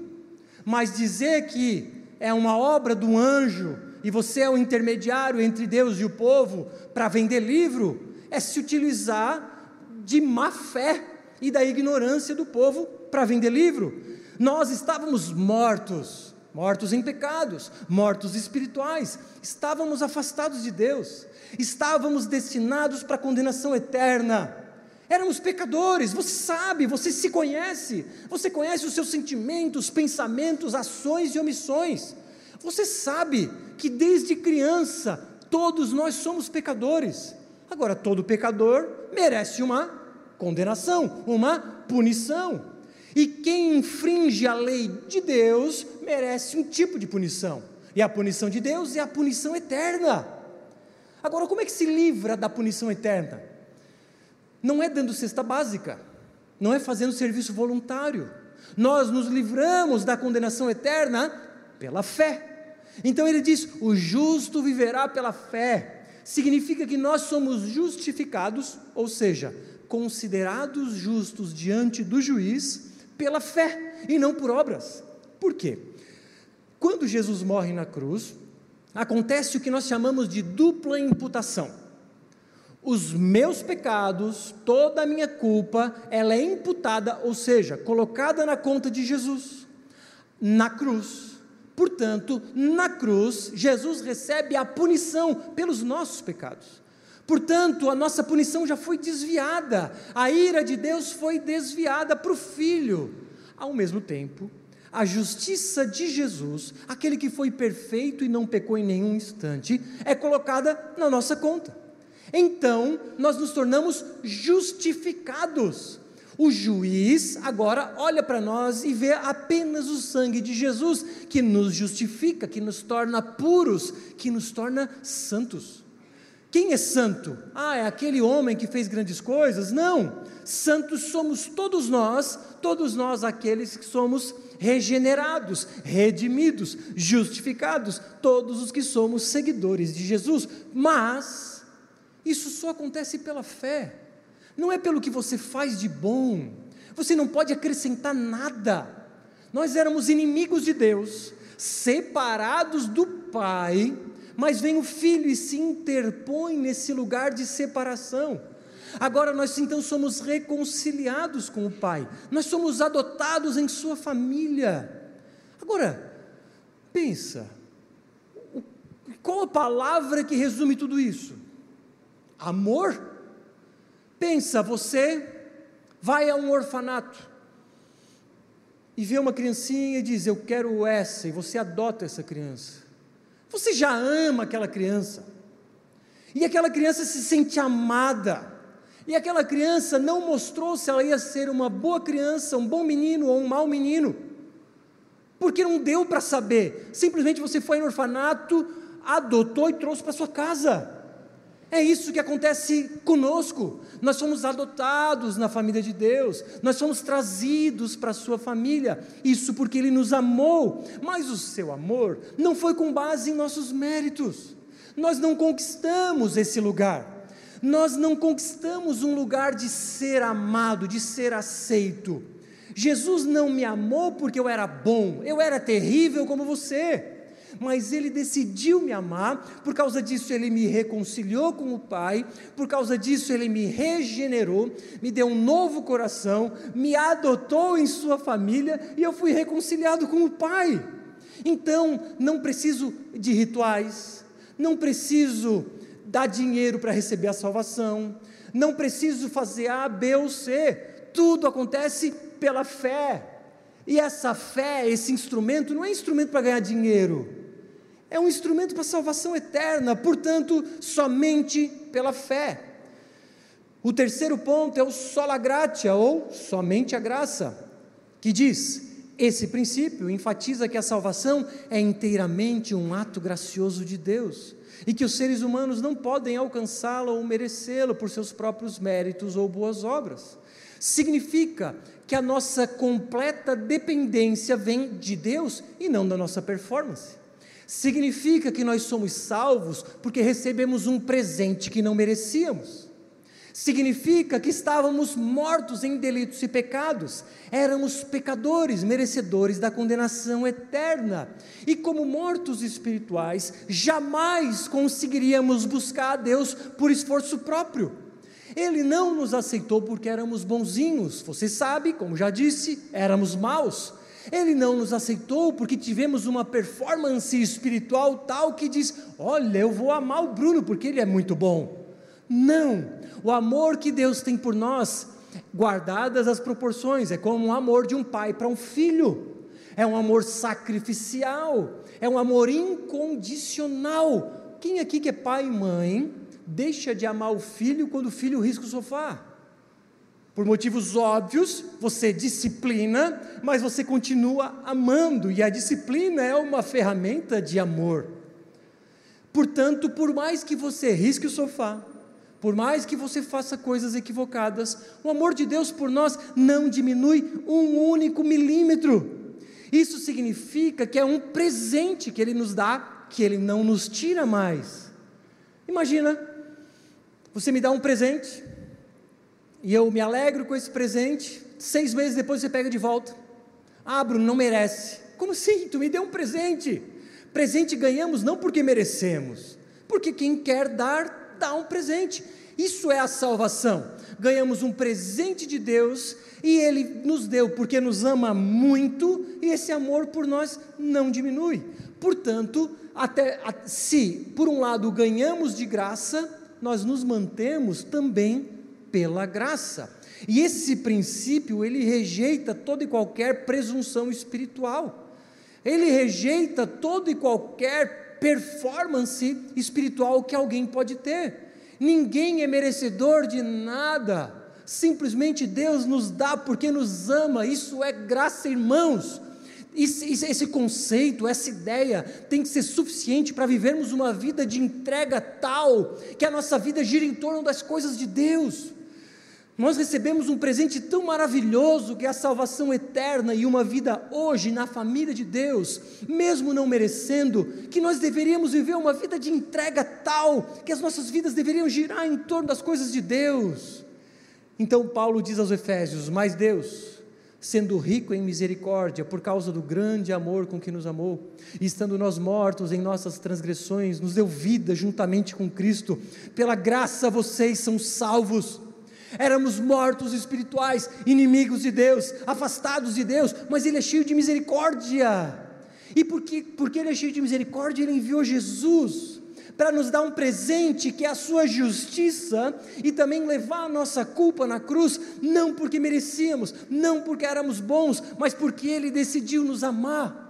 mas dizer que é uma obra do anjo e você é o intermediário entre Deus e o povo para vender livro, é se utilizar de má fé e da ignorância do povo para vender livro. Nós estávamos mortos, mortos em pecados, mortos espirituais, estávamos afastados de Deus, estávamos destinados para a condenação eterna. Éramos pecadores, você sabe, você se conhece, você conhece os seus sentimentos, pensamentos, ações e omissões. Você sabe que desde criança todos nós somos pecadores. Agora, todo pecador merece uma condenação, uma punição. E quem infringe a lei de Deus merece um tipo de punição. E a punição de Deus é a punição eterna. Agora, como é que se livra da punição eterna? Não é dando cesta básica, não é fazendo serviço voluntário. Nós nos livramos da condenação eterna pela fé. Então ele diz: o justo viverá pela fé. Significa que nós somos justificados, ou seja, considerados justos diante do juiz pela fé e não por obras. Por quê? Quando Jesus morre na cruz, acontece o que nós chamamos de dupla imputação. Os meus pecados, toda a minha culpa, ela é imputada, ou seja, colocada na conta de Jesus, na cruz. Portanto, na cruz, Jesus recebe a punição pelos nossos pecados. Portanto, a nossa punição já foi desviada, a ira de Deus foi desviada para o Filho. Ao mesmo tempo, a justiça de Jesus, aquele que foi perfeito e não pecou em nenhum instante, é colocada na nossa conta. Então, nós nos tornamos justificados. O juiz agora olha para nós e vê apenas o sangue de Jesus, que nos justifica, que nos torna puros, que nos torna santos. Quem é santo? Ah, é aquele homem que fez grandes coisas? Não. Santos somos todos nós, todos nós aqueles que somos regenerados, redimidos, justificados, todos os que somos seguidores de Jesus. Mas isso só acontece pela fé. Não é pelo que você faz de bom. Você não pode acrescentar nada. Nós éramos inimigos de Deus, separados do Pai, mas vem o Filho e se interpõe nesse lugar de separação. Agora nós então somos reconciliados com o Pai, nós somos adotados em Sua família. Agora, pensa, qual a palavra que resume tudo isso? Amor? Pensa, você vai a um orfanato e vê uma criancinha e diz: Eu quero essa, e você adota essa criança. Você já ama aquela criança, e aquela criança se sente amada, e aquela criança não mostrou se ela ia ser uma boa criança, um bom menino ou um mau menino, porque não deu para saber, simplesmente você foi no orfanato, adotou e trouxe para sua casa. É isso que acontece conosco. Nós somos adotados na família de Deus, nós somos trazidos para a sua família, isso porque Ele nos amou, mas o seu amor não foi com base em nossos méritos, nós não conquistamos esse lugar, nós não conquistamos um lugar de ser amado, de ser aceito. Jesus não me amou porque eu era bom, eu era terrível como você mas Ele decidiu me amar, por causa disso Ele me reconciliou com o Pai, por causa disso Ele me regenerou, me deu um novo coração, me adotou em Sua família e eu fui reconciliado com o Pai. Então, não preciso de rituais, não preciso dar dinheiro para receber a salvação, não preciso fazer A, B ou C, tudo acontece pela fé. E essa fé, esse instrumento, não é instrumento para ganhar dinheiro, é um instrumento para salvação eterna, portanto, somente pela fé. O terceiro ponto é o sola gratia, ou somente a graça, que diz: esse princípio enfatiza que a salvação é inteiramente um ato gracioso de Deus e que os seres humanos não podem alcançá-lo ou merecê-lo por seus próprios méritos ou boas obras. Significa que a nossa completa dependência vem de Deus e não da nossa performance. Significa que nós somos salvos porque recebemos um presente que não merecíamos. Significa que estávamos mortos em delitos e pecados, éramos pecadores, merecedores da condenação eterna. E como mortos espirituais, jamais conseguiríamos buscar a Deus por esforço próprio. Ele não nos aceitou porque éramos bonzinhos. Você sabe, como já disse, éramos maus. Ele não nos aceitou porque tivemos uma performance espiritual tal que diz: Olha, eu vou amar o Bruno porque ele é muito bom. Não, o amor que Deus tem por nós, guardadas as proporções, é como o amor de um pai para um filho, é um amor sacrificial, é um amor incondicional. Quem aqui que é pai e mãe deixa de amar o filho quando o filho risca o sofá? Por motivos óbvios, você disciplina, mas você continua amando, e a disciplina é uma ferramenta de amor. Portanto, por mais que você risque o sofá, por mais que você faça coisas equivocadas, o amor de Deus por nós não diminui um único milímetro. Isso significa que é um presente que Ele nos dá, que Ele não nos tira mais. Imagina, você me dá um presente, e eu me alegro com esse presente, seis meses depois você pega de volta. Ah, Bruno, não merece. Como assim? Tu me deu um presente. Presente ganhamos não porque merecemos, porque quem quer dar, dá um presente. Isso é a salvação. Ganhamos um presente de Deus e Ele nos deu porque nos ama muito e esse amor por nós não diminui. Portanto, até se por um lado ganhamos de graça, nós nos mantemos também pela graça. E esse princípio, ele rejeita toda e qualquer presunção espiritual. Ele rejeita toda e qualquer performance espiritual que alguém pode ter. Ninguém é merecedor de nada. Simplesmente Deus nos dá porque nos ama. Isso é graça, irmãos. Esse, esse, conceito, essa ideia tem que ser suficiente para vivermos uma vida de entrega tal que a nossa vida gira em torno das coisas de Deus. Nós recebemos um presente tão maravilhoso que é a salvação eterna e uma vida hoje na família de Deus, mesmo não merecendo, que nós deveríamos viver uma vida de entrega tal que as nossas vidas deveriam girar em torno das coisas de Deus. Então Paulo diz aos Efésios: Mas Deus, sendo rico em misericórdia, por causa do grande amor com que nos amou, e estando nós mortos em nossas transgressões, nos deu vida juntamente com Cristo, pela graça vocês são salvos éramos mortos espirituais, inimigos de Deus, afastados de Deus, mas Ele é cheio de misericórdia. E porque, porque Ele é cheio de misericórdia, Ele enviou Jesus para nos dar um presente que é a Sua justiça e também levar a nossa culpa na cruz, não porque merecíamos, não porque éramos bons, mas porque Ele decidiu nos amar.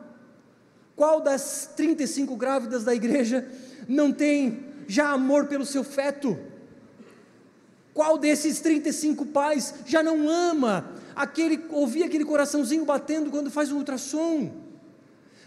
Qual das 35 grávidas da igreja não tem já amor pelo seu feto? Qual desses 35 pais já não ama aquele ouvir aquele coraçãozinho batendo quando faz um ultrassom?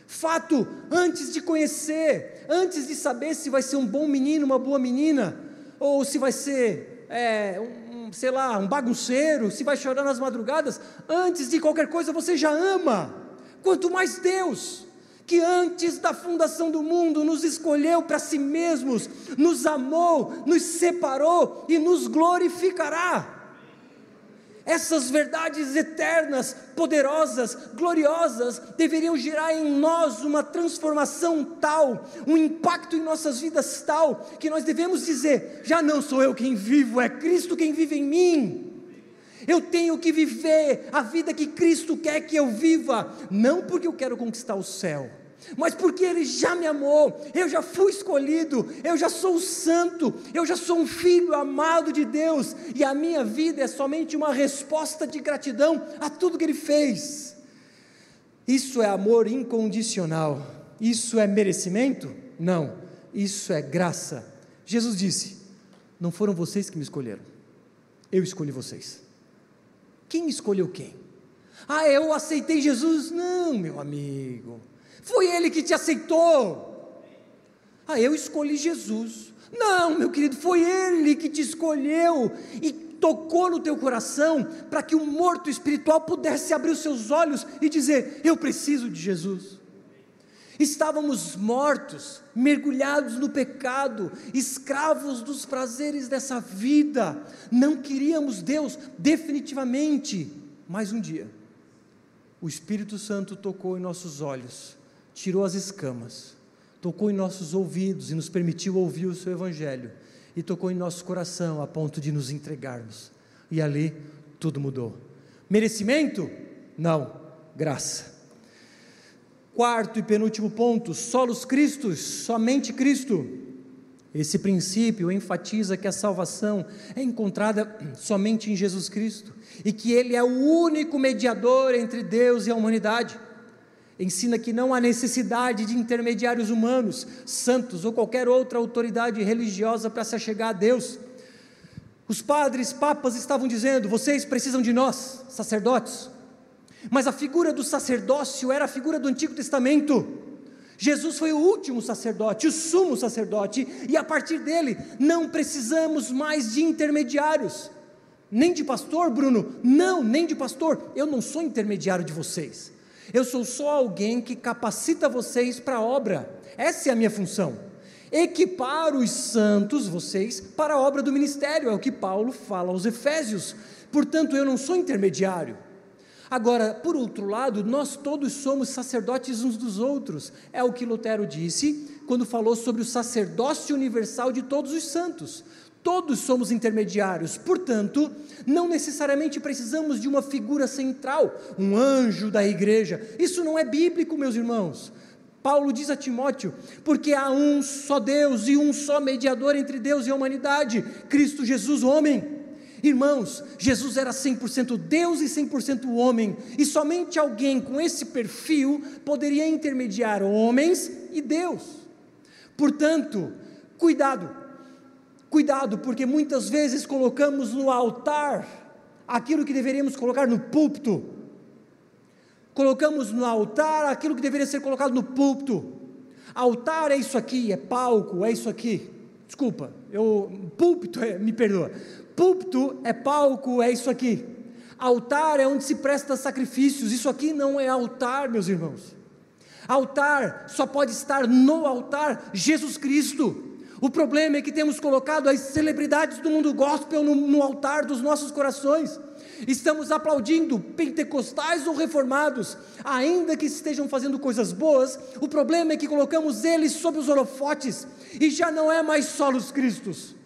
Fato, antes de conhecer, antes de saber se vai ser um bom menino, uma boa menina, ou se vai ser, é, um, sei lá, um bagunceiro, se vai chorar nas madrugadas, antes de qualquer coisa você já ama, quanto mais Deus que antes da fundação do mundo nos escolheu para si mesmos, nos amou, nos separou e nos glorificará. Essas verdades eternas, poderosas, gloriosas, deveriam gerar em nós uma transformação tal, um impacto em nossas vidas tal, que nós devemos dizer: já não sou eu quem vivo, é Cristo quem vive em mim. Eu tenho que viver a vida que Cristo quer que eu viva, não porque eu quero conquistar o céu, mas porque Ele já me amou, eu já fui escolhido, eu já sou santo, eu já sou um filho amado de Deus, e a minha vida é somente uma resposta de gratidão a tudo que Ele fez. Isso é amor incondicional, isso é merecimento? Não, isso é graça. Jesus disse: Não foram vocês que me escolheram, eu escolhi vocês. Quem escolheu quem? Ah, eu aceitei Jesus? Não, meu amigo. Foi Ele que te aceitou. Ah, eu escolhi Jesus. Não, meu querido, foi Ele que te escolheu e tocou no teu coração para que o morto espiritual pudesse abrir os seus olhos e dizer: Eu preciso de Jesus. Estávamos mortos, mergulhados no pecado, escravos dos prazeres dessa vida, não queríamos Deus definitivamente, mas um dia, o Espírito Santo tocou em nossos olhos tirou as escamas, tocou em nossos ouvidos e nos permitiu ouvir o seu Evangelho. e tocou em nosso coração a ponto de nos entregarmos. E ali tudo mudou. Merecimento? Não, graça. Quarto e penúltimo ponto: solos Cristos, somente Cristo. Esse princípio enfatiza que a salvação é encontrada somente em Jesus Cristo e que Ele é o único mediador entre Deus e a humanidade. Ensina que não há necessidade de intermediários humanos, santos ou qualquer outra autoridade religiosa para se achegar a Deus. Os padres, papas estavam dizendo: vocês precisam de nós, sacerdotes. Mas a figura do sacerdócio era a figura do Antigo Testamento. Jesus foi o último sacerdote, o sumo sacerdote, e a partir dele não precisamos mais de intermediários. Nem de pastor, Bruno? Não, nem de pastor. Eu não sou intermediário de vocês. Eu sou só alguém que capacita vocês para a obra. Essa é a minha função. Equipar os santos, vocês, para a obra do ministério, é o que Paulo fala aos Efésios. Portanto, eu não sou intermediário. Agora, por outro lado, nós todos somos sacerdotes uns dos outros. É o que Lutero disse quando falou sobre o sacerdócio universal de todos os santos. Todos somos intermediários, portanto, não necessariamente precisamos de uma figura central, um anjo da igreja. Isso não é bíblico, meus irmãos. Paulo diz a Timóteo: porque há um só Deus e um só mediador entre Deus e a humanidade, Cristo Jesus, homem. Irmãos, Jesus era 100% Deus e 100% homem, e somente alguém com esse perfil poderia intermediar homens e Deus. Portanto, cuidado, cuidado, porque muitas vezes colocamos no altar aquilo que deveríamos colocar no púlpito, colocamos no altar aquilo que deveria ser colocado no púlpito. Altar é isso aqui, é palco, é isso aqui. Desculpa, eu púlpito é, me perdoa. Púlpito é palco, é isso aqui. Altar é onde se presta sacrifícios. Isso aqui não é altar, meus irmãos. Altar só pode estar no altar Jesus Cristo. O problema é que temos colocado as celebridades do mundo gospel no, no altar dos nossos corações. Estamos aplaudindo pentecostais ou reformados, ainda que estejam fazendo coisas boas, o problema é que colocamos eles sob os holofotes e já não é mais solos Cristos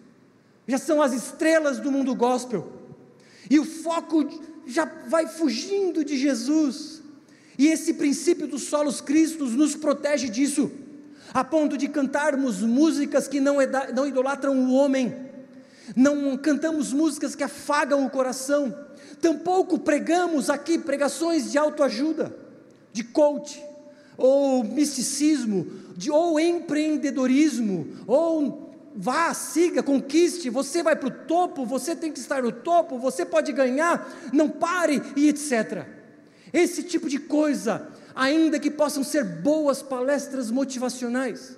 já são as estrelas do mundo gospel, e o foco já vai fugindo de Jesus, e esse princípio dos solos cristos nos protege disso, a ponto de cantarmos músicas que não, não idolatram o homem, não cantamos músicas que afagam o coração, tampouco pregamos aqui pregações de autoajuda, de coach, ou misticismo, de, ou empreendedorismo, ou Vá, siga, conquiste, você vai para o topo, você tem que estar no topo, você pode ganhar, não pare e etc. Esse tipo de coisa, ainda que possam ser boas palestras motivacionais,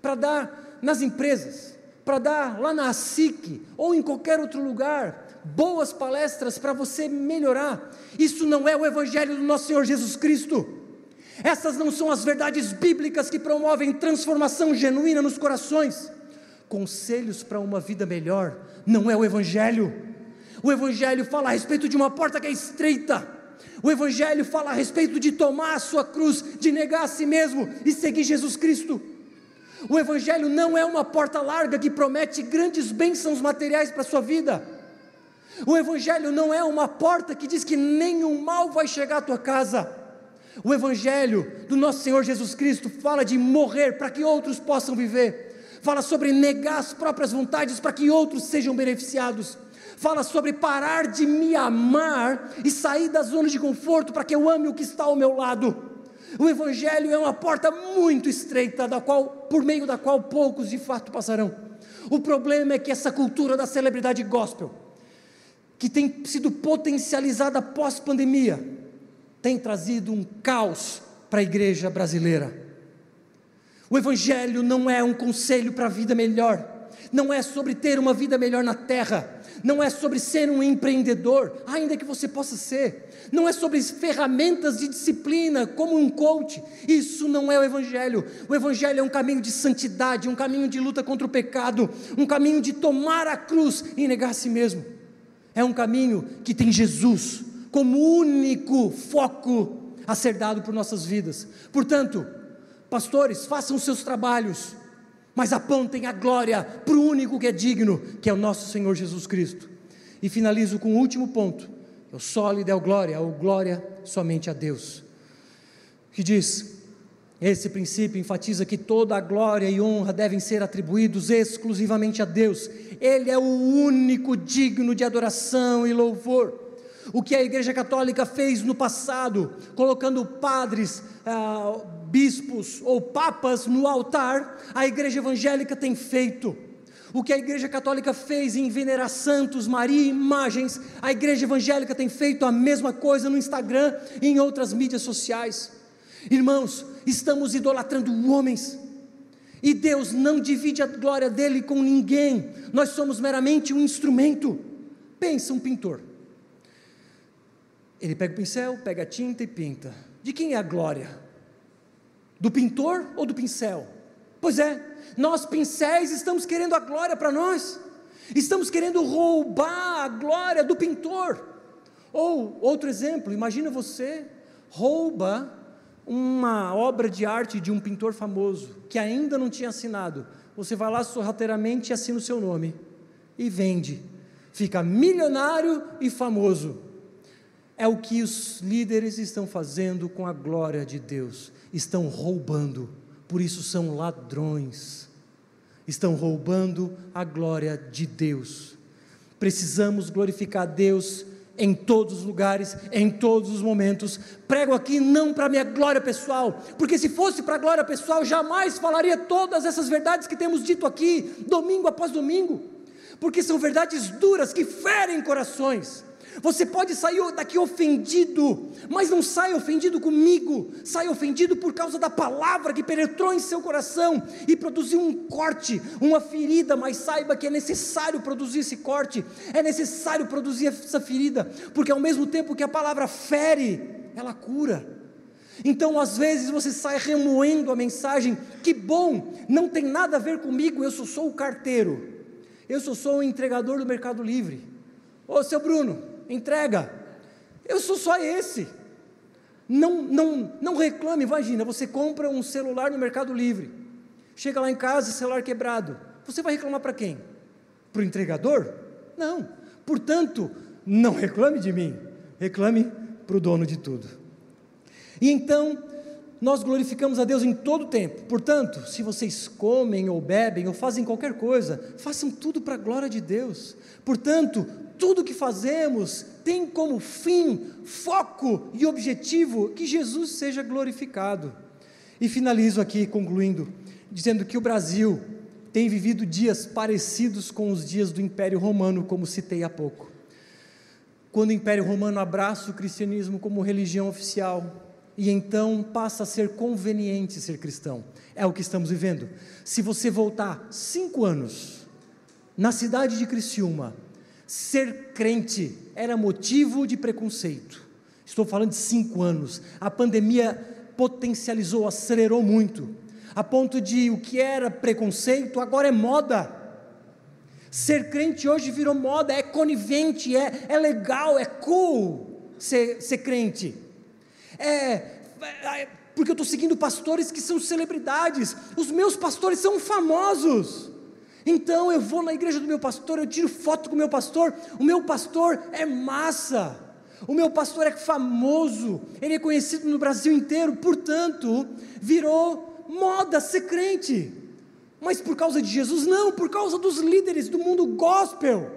para dar nas empresas, para dar lá na SIC ou em qualquer outro lugar, boas palestras para você melhorar. Isso não é o Evangelho do nosso Senhor Jesus Cristo. Essas não são as verdades bíblicas que promovem transformação genuína nos corações conselhos para uma vida melhor, não é o Evangelho. O Evangelho fala a respeito de uma porta que é estreita. O Evangelho fala a respeito de tomar a sua cruz, de negar a si mesmo e seguir Jesus Cristo. O Evangelho não é uma porta larga que promete grandes bênçãos materiais para a sua vida. O Evangelho não é uma porta que diz que nenhum mal vai chegar à tua casa. O Evangelho do nosso Senhor Jesus Cristo fala de morrer para que outros possam viver fala sobre negar as próprias vontades para que outros sejam beneficiados, fala sobre parar de me amar e sair da zona de conforto para que eu ame o que está ao meu lado. O Evangelho é uma porta muito estreita, da qual, por meio da qual poucos de fato passarão. O problema é que essa cultura da celebridade gospel, que tem sido potencializada pós-pandemia, tem trazido um caos para a igreja brasileira. O Evangelho não é um conselho para a vida melhor, não é sobre ter uma vida melhor na terra, não é sobre ser um empreendedor, ainda que você possa ser, não é sobre ferramentas de disciplina, como um coach, isso não é o Evangelho. O Evangelho é um caminho de santidade, um caminho de luta contra o pecado, um caminho de tomar a cruz e negar a si mesmo. É um caminho que tem Jesus como único foco a ser dado por nossas vidas. Portanto, Pastores, façam seus trabalhos, mas apontem a glória para o único que é digno, que é o nosso Senhor Jesus Cristo. E finalizo com o último ponto: o sólido é o glória, ou glória somente a Deus. Que diz: esse princípio enfatiza que toda a glória e honra devem ser atribuídos exclusivamente a Deus. Ele é o único digno de adoração e louvor. O que a Igreja Católica fez no passado, colocando padres, ah, bispos ou papas no altar, a Igreja Evangélica tem feito. O que a Igreja Católica fez em venerar santos, Maria e imagens, a Igreja Evangélica tem feito a mesma coisa no Instagram e em outras mídias sociais. Irmãos, estamos idolatrando homens. E Deus não divide a glória dele com ninguém. Nós somos meramente um instrumento. Pensa um pintor. Ele pega o pincel, pega a tinta e pinta. De quem é a glória? Do pintor ou do pincel? Pois é, nós pincéis estamos querendo a glória para nós. Estamos querendo roubar a glória do pintor. Ou outro exemplo, imagina você rouba uma obra de arte de um pintor famoso que ainda não tinha assinado. Você vai lá sorrateiramente e assina o seu nome e vende. Fica milionário e famoso. É o que os líderes estão fazendo com a glória de Deus. Estão roubando, por isso são ladrões. Estão roubando a glória de Deus. Precisamos glorificar Deus em todos os lugares, em todos os momentos. Prego aqui não para minha glória pessoal, porque se fosse para a glória pessoal, jamais falaria todas essas verdades que temos dito aqui, domingo após domingo, porque são verdades duras que ferem corações. Você pode sair daqui ofendido, mas não sai ofendido comigo, sai ofendido por causa da palavra que penetrou em seu coração e produziu um corte, uma ferida, mas saiba que é necessário produzir esse corte, é necessário produzir essa ferida, porque ao mesmo tempo que a palavra fere, ela cura. Então, às vezes você sai remoendo a mensagem, que bom, não tem nada a ver comigo, eu sou só o carteiro, eu sou só o entregador do Mercado Livre. Ô seu Bruno, entrega. Eu sou só esse. Não, não, não reclame, imagina, você compra um celular no Mercado Livre, chega lá em casa, celular quebrado. Você vai reclamar para quem? Para o entregador? Não. Portanto, não reclame de mim, reclame para o dono de tudo. E então, nós glorificamos a Deus em todo o tempo. Portanto, se vocês comem ou bebem ou fazem qualquer coisa, façam tudo para a glória de Deus. Portanto, tudo que fazemos tem como fim, foco e objetivo que Jesus seja glorificado. E finalizo aqui concluindo, dizendo que o Brasil tem vivido dias parecidos com os dias do Império Romano, como citei há pouco. Quando o Império Romano abraça o cristianismo como religião oficial, e então passa a ser conveniente ser cristão. É o que estamos vivendo. Se você voltar cinco anos na cidade de Criciúma, Ser crente era motivo de preconceito. Estou falando de cinco anos. A pandemia potencializou, acelerou muito, a ponto de o que era preconceito agora é moda. Ser crente hoje virou moda, é conivente, é, é legal, é cool ser, ser crente. É, é porque eu estou seguindo pastores que são celebridades, os meus pastores são famosos. Então eu vou na igreja do meu pastor, eu tiro foto com o meu pastor, o meu pastor é massa. O meu pastor é famoso, ele é conhecido no Brasil inteiro, portanto, virou moda ser crente. Mas por causa de Jesus, não, por causa dos líderes do mundo gospel.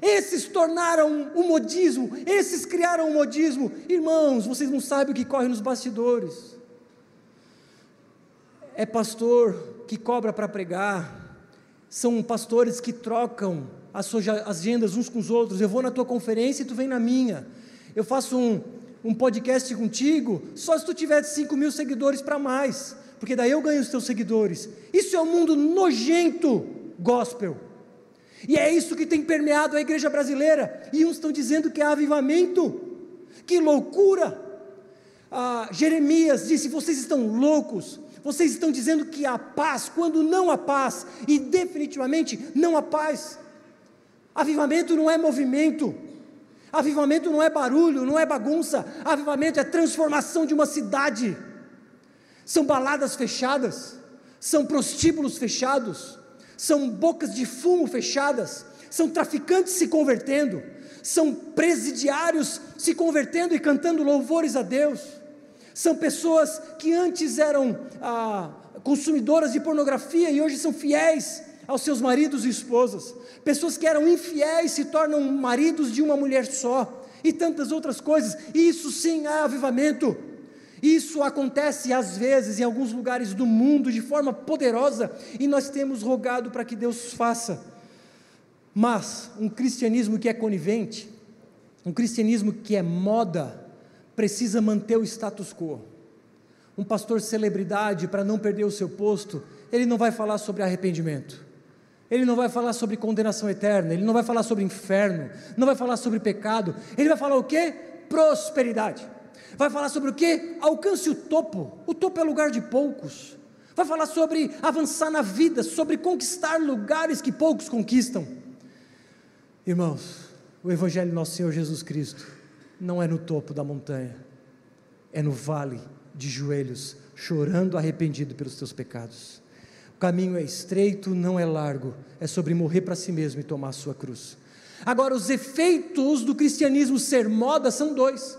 Esses tornaram o modismo, esses criaram o modismo. Irmãos, vocês não sabem o que corre nos bastidores. É pastor que cobra para pregar, são pastores que trocam as suas agendas uns com os outros. Eu vou na tua conferência e tu vem na minha. Eu faço um, um podcast contigo só se tu tiver 5 mil seguidores para mais, porque daí eu ganho os teus seguidores. Isso é um mundo nojento, gospel. E é isso que tem permeado a igreja brasileira. E uns estão dizendo que é avivamento. Que loucura! Ah, Jeremias disse: vocês estão loucos, vocês estão dizendo que há paz, quando não há paz, e definitivamente não há paz. Avivamento não é movimento, avivamento não é barulho, não é bagunça, avivamento é transformação de uma cidade. São baladas fechadas, são prostíbulos fechados, são bocas de fumo fechadas, são traficantes se convertendo, são presidiários se convertendo e cantando louvores a Deus, são pessoas que antes eram ah, consumidoras de pornografia e hoje são fiéis aos seus maridos e esposas, pessoas que eram infiéis se tornam maridos de uma mulher só, e tantas outras coisas, isso sim é avivamento. Isso acontece às vezes em alguns lugares do mundo de forma poderosa e nós temos rogado para que Deus faça. Mas um cristianismo que é conivente, um cristianismo que é moda, precisa manter o status quo. Um pastor celebridade, para não perder o seu posto, ele não vai falar sobre arrependimento. Ele não vai falar sobre condenação eterna, ele não vai falar sobre inferno, não vai falar sobre pecado, ele vai falar o que? Prosperidade. Vai falar sobre o que? Alcance o topo. O topo é lugar de poucos. Vai falar sobre avançar na vida, sobre conquistar lugares que poucos conquistam. Irmãos, o Evangelho do nosso Senhor Jesus Cristo não é no topo da montanha, é no vale de joelhos, chorando arrependido pelos teus pecados. O caminho é estreito, não é largo, é sobre morrer para si mesmo e tomar a sua cruz. Agora, os efeitos do cristianismo ser moda são dois.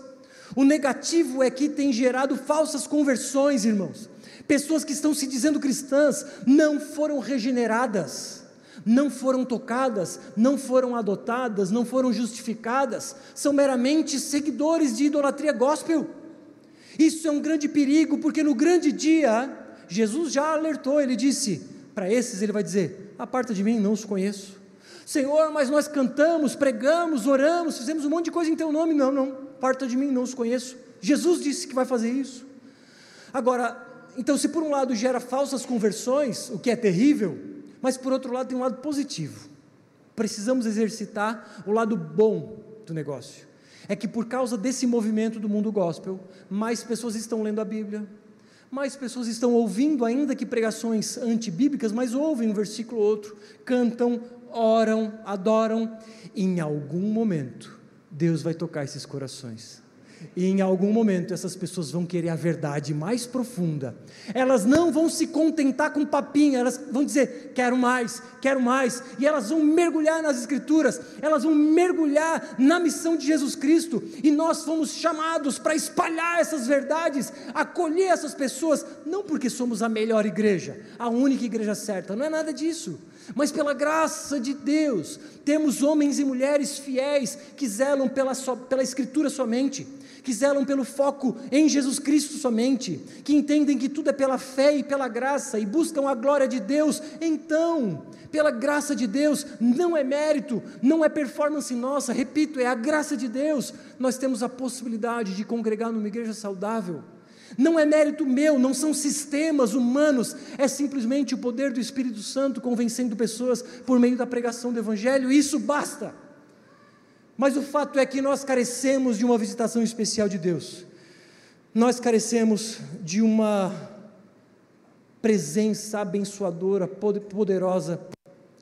O negativo é que tem gerado falsas conversões, irmãos. Pessoas que estão se dizendo cristãs não foram regeneradas, não foram tocadas, não foram adotadas, não foram justificadas, são meramente seguidores de idolatria gospel. Isso é um grande perigo, porque no grande dia, Jesus já alertou, ele disse: para esses ele vai dizer: aparta de mim, não os conheço. Senhor, mas nós cantamos, pregamos, oramos, fizemos um monte de coisa em teu nome. Não, não parta de mim, não os conheço. Jesus disse que vai fazer isso. Agora, então, se por um lado gera falsas conversões, o que é terrível, mas por outro lado tem um lado positivo. Precisamos exercitar o lado bom do negócio. É que por causa desse movimento do mundo gospel, mais pessoas estão lendo a Bíblia, mais pessoas estão ouvindo, ainda que pregações antibíblicas, mas ouvem um versículo ou outro, cantam, oram, adoram, em algum momento Deus vai tocar esses corações. E em algum momento essas pessoas vão querer a verdade mais profunda. Elas não vão se contentar com papinho, elas vão dizer: quero mais, quero mais. E elas vão mergulhar nas Escrituras, elas vão mergulhar na missão de Jesus Cristo. E nós fomos chamados para espalhar essas verdades, acolher essas pessoas, não porque somos a melhor igreja, a única igreja certa, não é nada disso mas pela graça de Deus, temos homens e mulheres fiéis que zelam pela, so, pela Escritura somente, que zelam pelo foco em Jesus Cristo somente, que entendem que tudo é pela fé e pela graça e buscam a glória de Deus. Então, pela graça de Deus, não é mérito, não é performance nossa, repito, é a graça de Deus, nós temos a possibilidade de congregar numa igreja saudável não é mérito meu, não são sistemas humanos, é simplesmente o poder do Espírito Santo convencendo pessoas por meio da pregação do Evangelho, e isso basta. Mas o fato é que nós carecemos de uma visitação especial de Deus, nós carecemos de uma presença abençoadora, poderosa,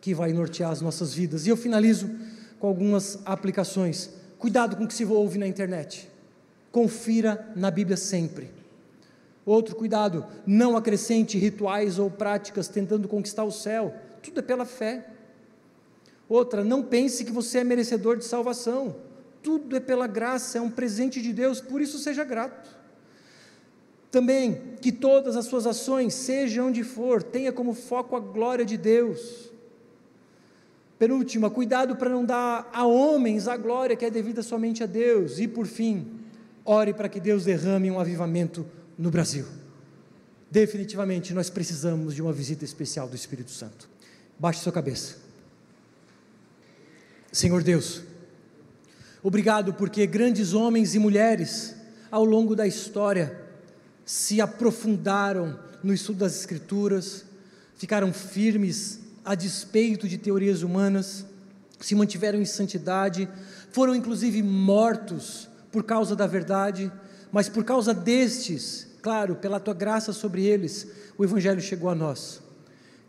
que vai nortear as nossas vidas. E eu finalizo com algumas aplicações. Cuidado com o que se ouve na internet. Confira na Bíblia sempre. Outro cuidado, não acrescente rituais ou práticas tentando conquistar o céu, tudo é pela fé. Outra, não pense que você é merecedor de salvação, tudo é pela graça, é um presente de Deus, por isso seja grato. Também, que todas as suas ações, seja onde for, tenha como foco a glória de Deus. Penúltima, cuidado para não dar a homens a glória que é devida somente a Deus. E por fim, ore para que Deus derrame um avivamento no Brasil. Definitivamente nós precisamos de uma visita especial do Espírito Santo. Baixe sua cabeça. Senhor Deus, obrigado porque grandes homens e mulheres ao longo da história se aprofundaram no estudo das Escrituras, ficaram firmes a despeito de teorias humanas, se mantiveram em santidade, foram inclusive mortos por causa da verdade mas por causa destes, claro, pela tua graça sobre eles, o Evangelho chegou a nós.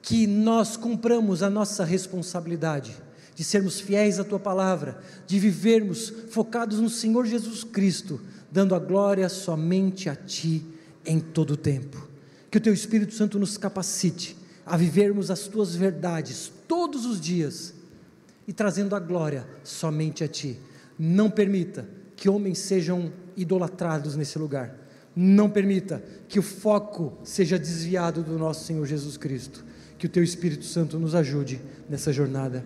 Que nós cumpramos a nossa responsabilidade de sermos fiéis à tua palavra, de vivermos focados no Senhor Jesus Cristo, dando a glória somente a ti em todo o tempo. Que o Teu Espírito Santo nos capacite a vivermos as Tuas verdades todos os dias e trazendo a glória somente a Ti. Não permita que homens sejam idolatrados nesse lugar. Não permita que o foco seja desviado do nosso Senhor Jesus Cristo. Que o Teu Espírito Santo nos ajude nessa jornada,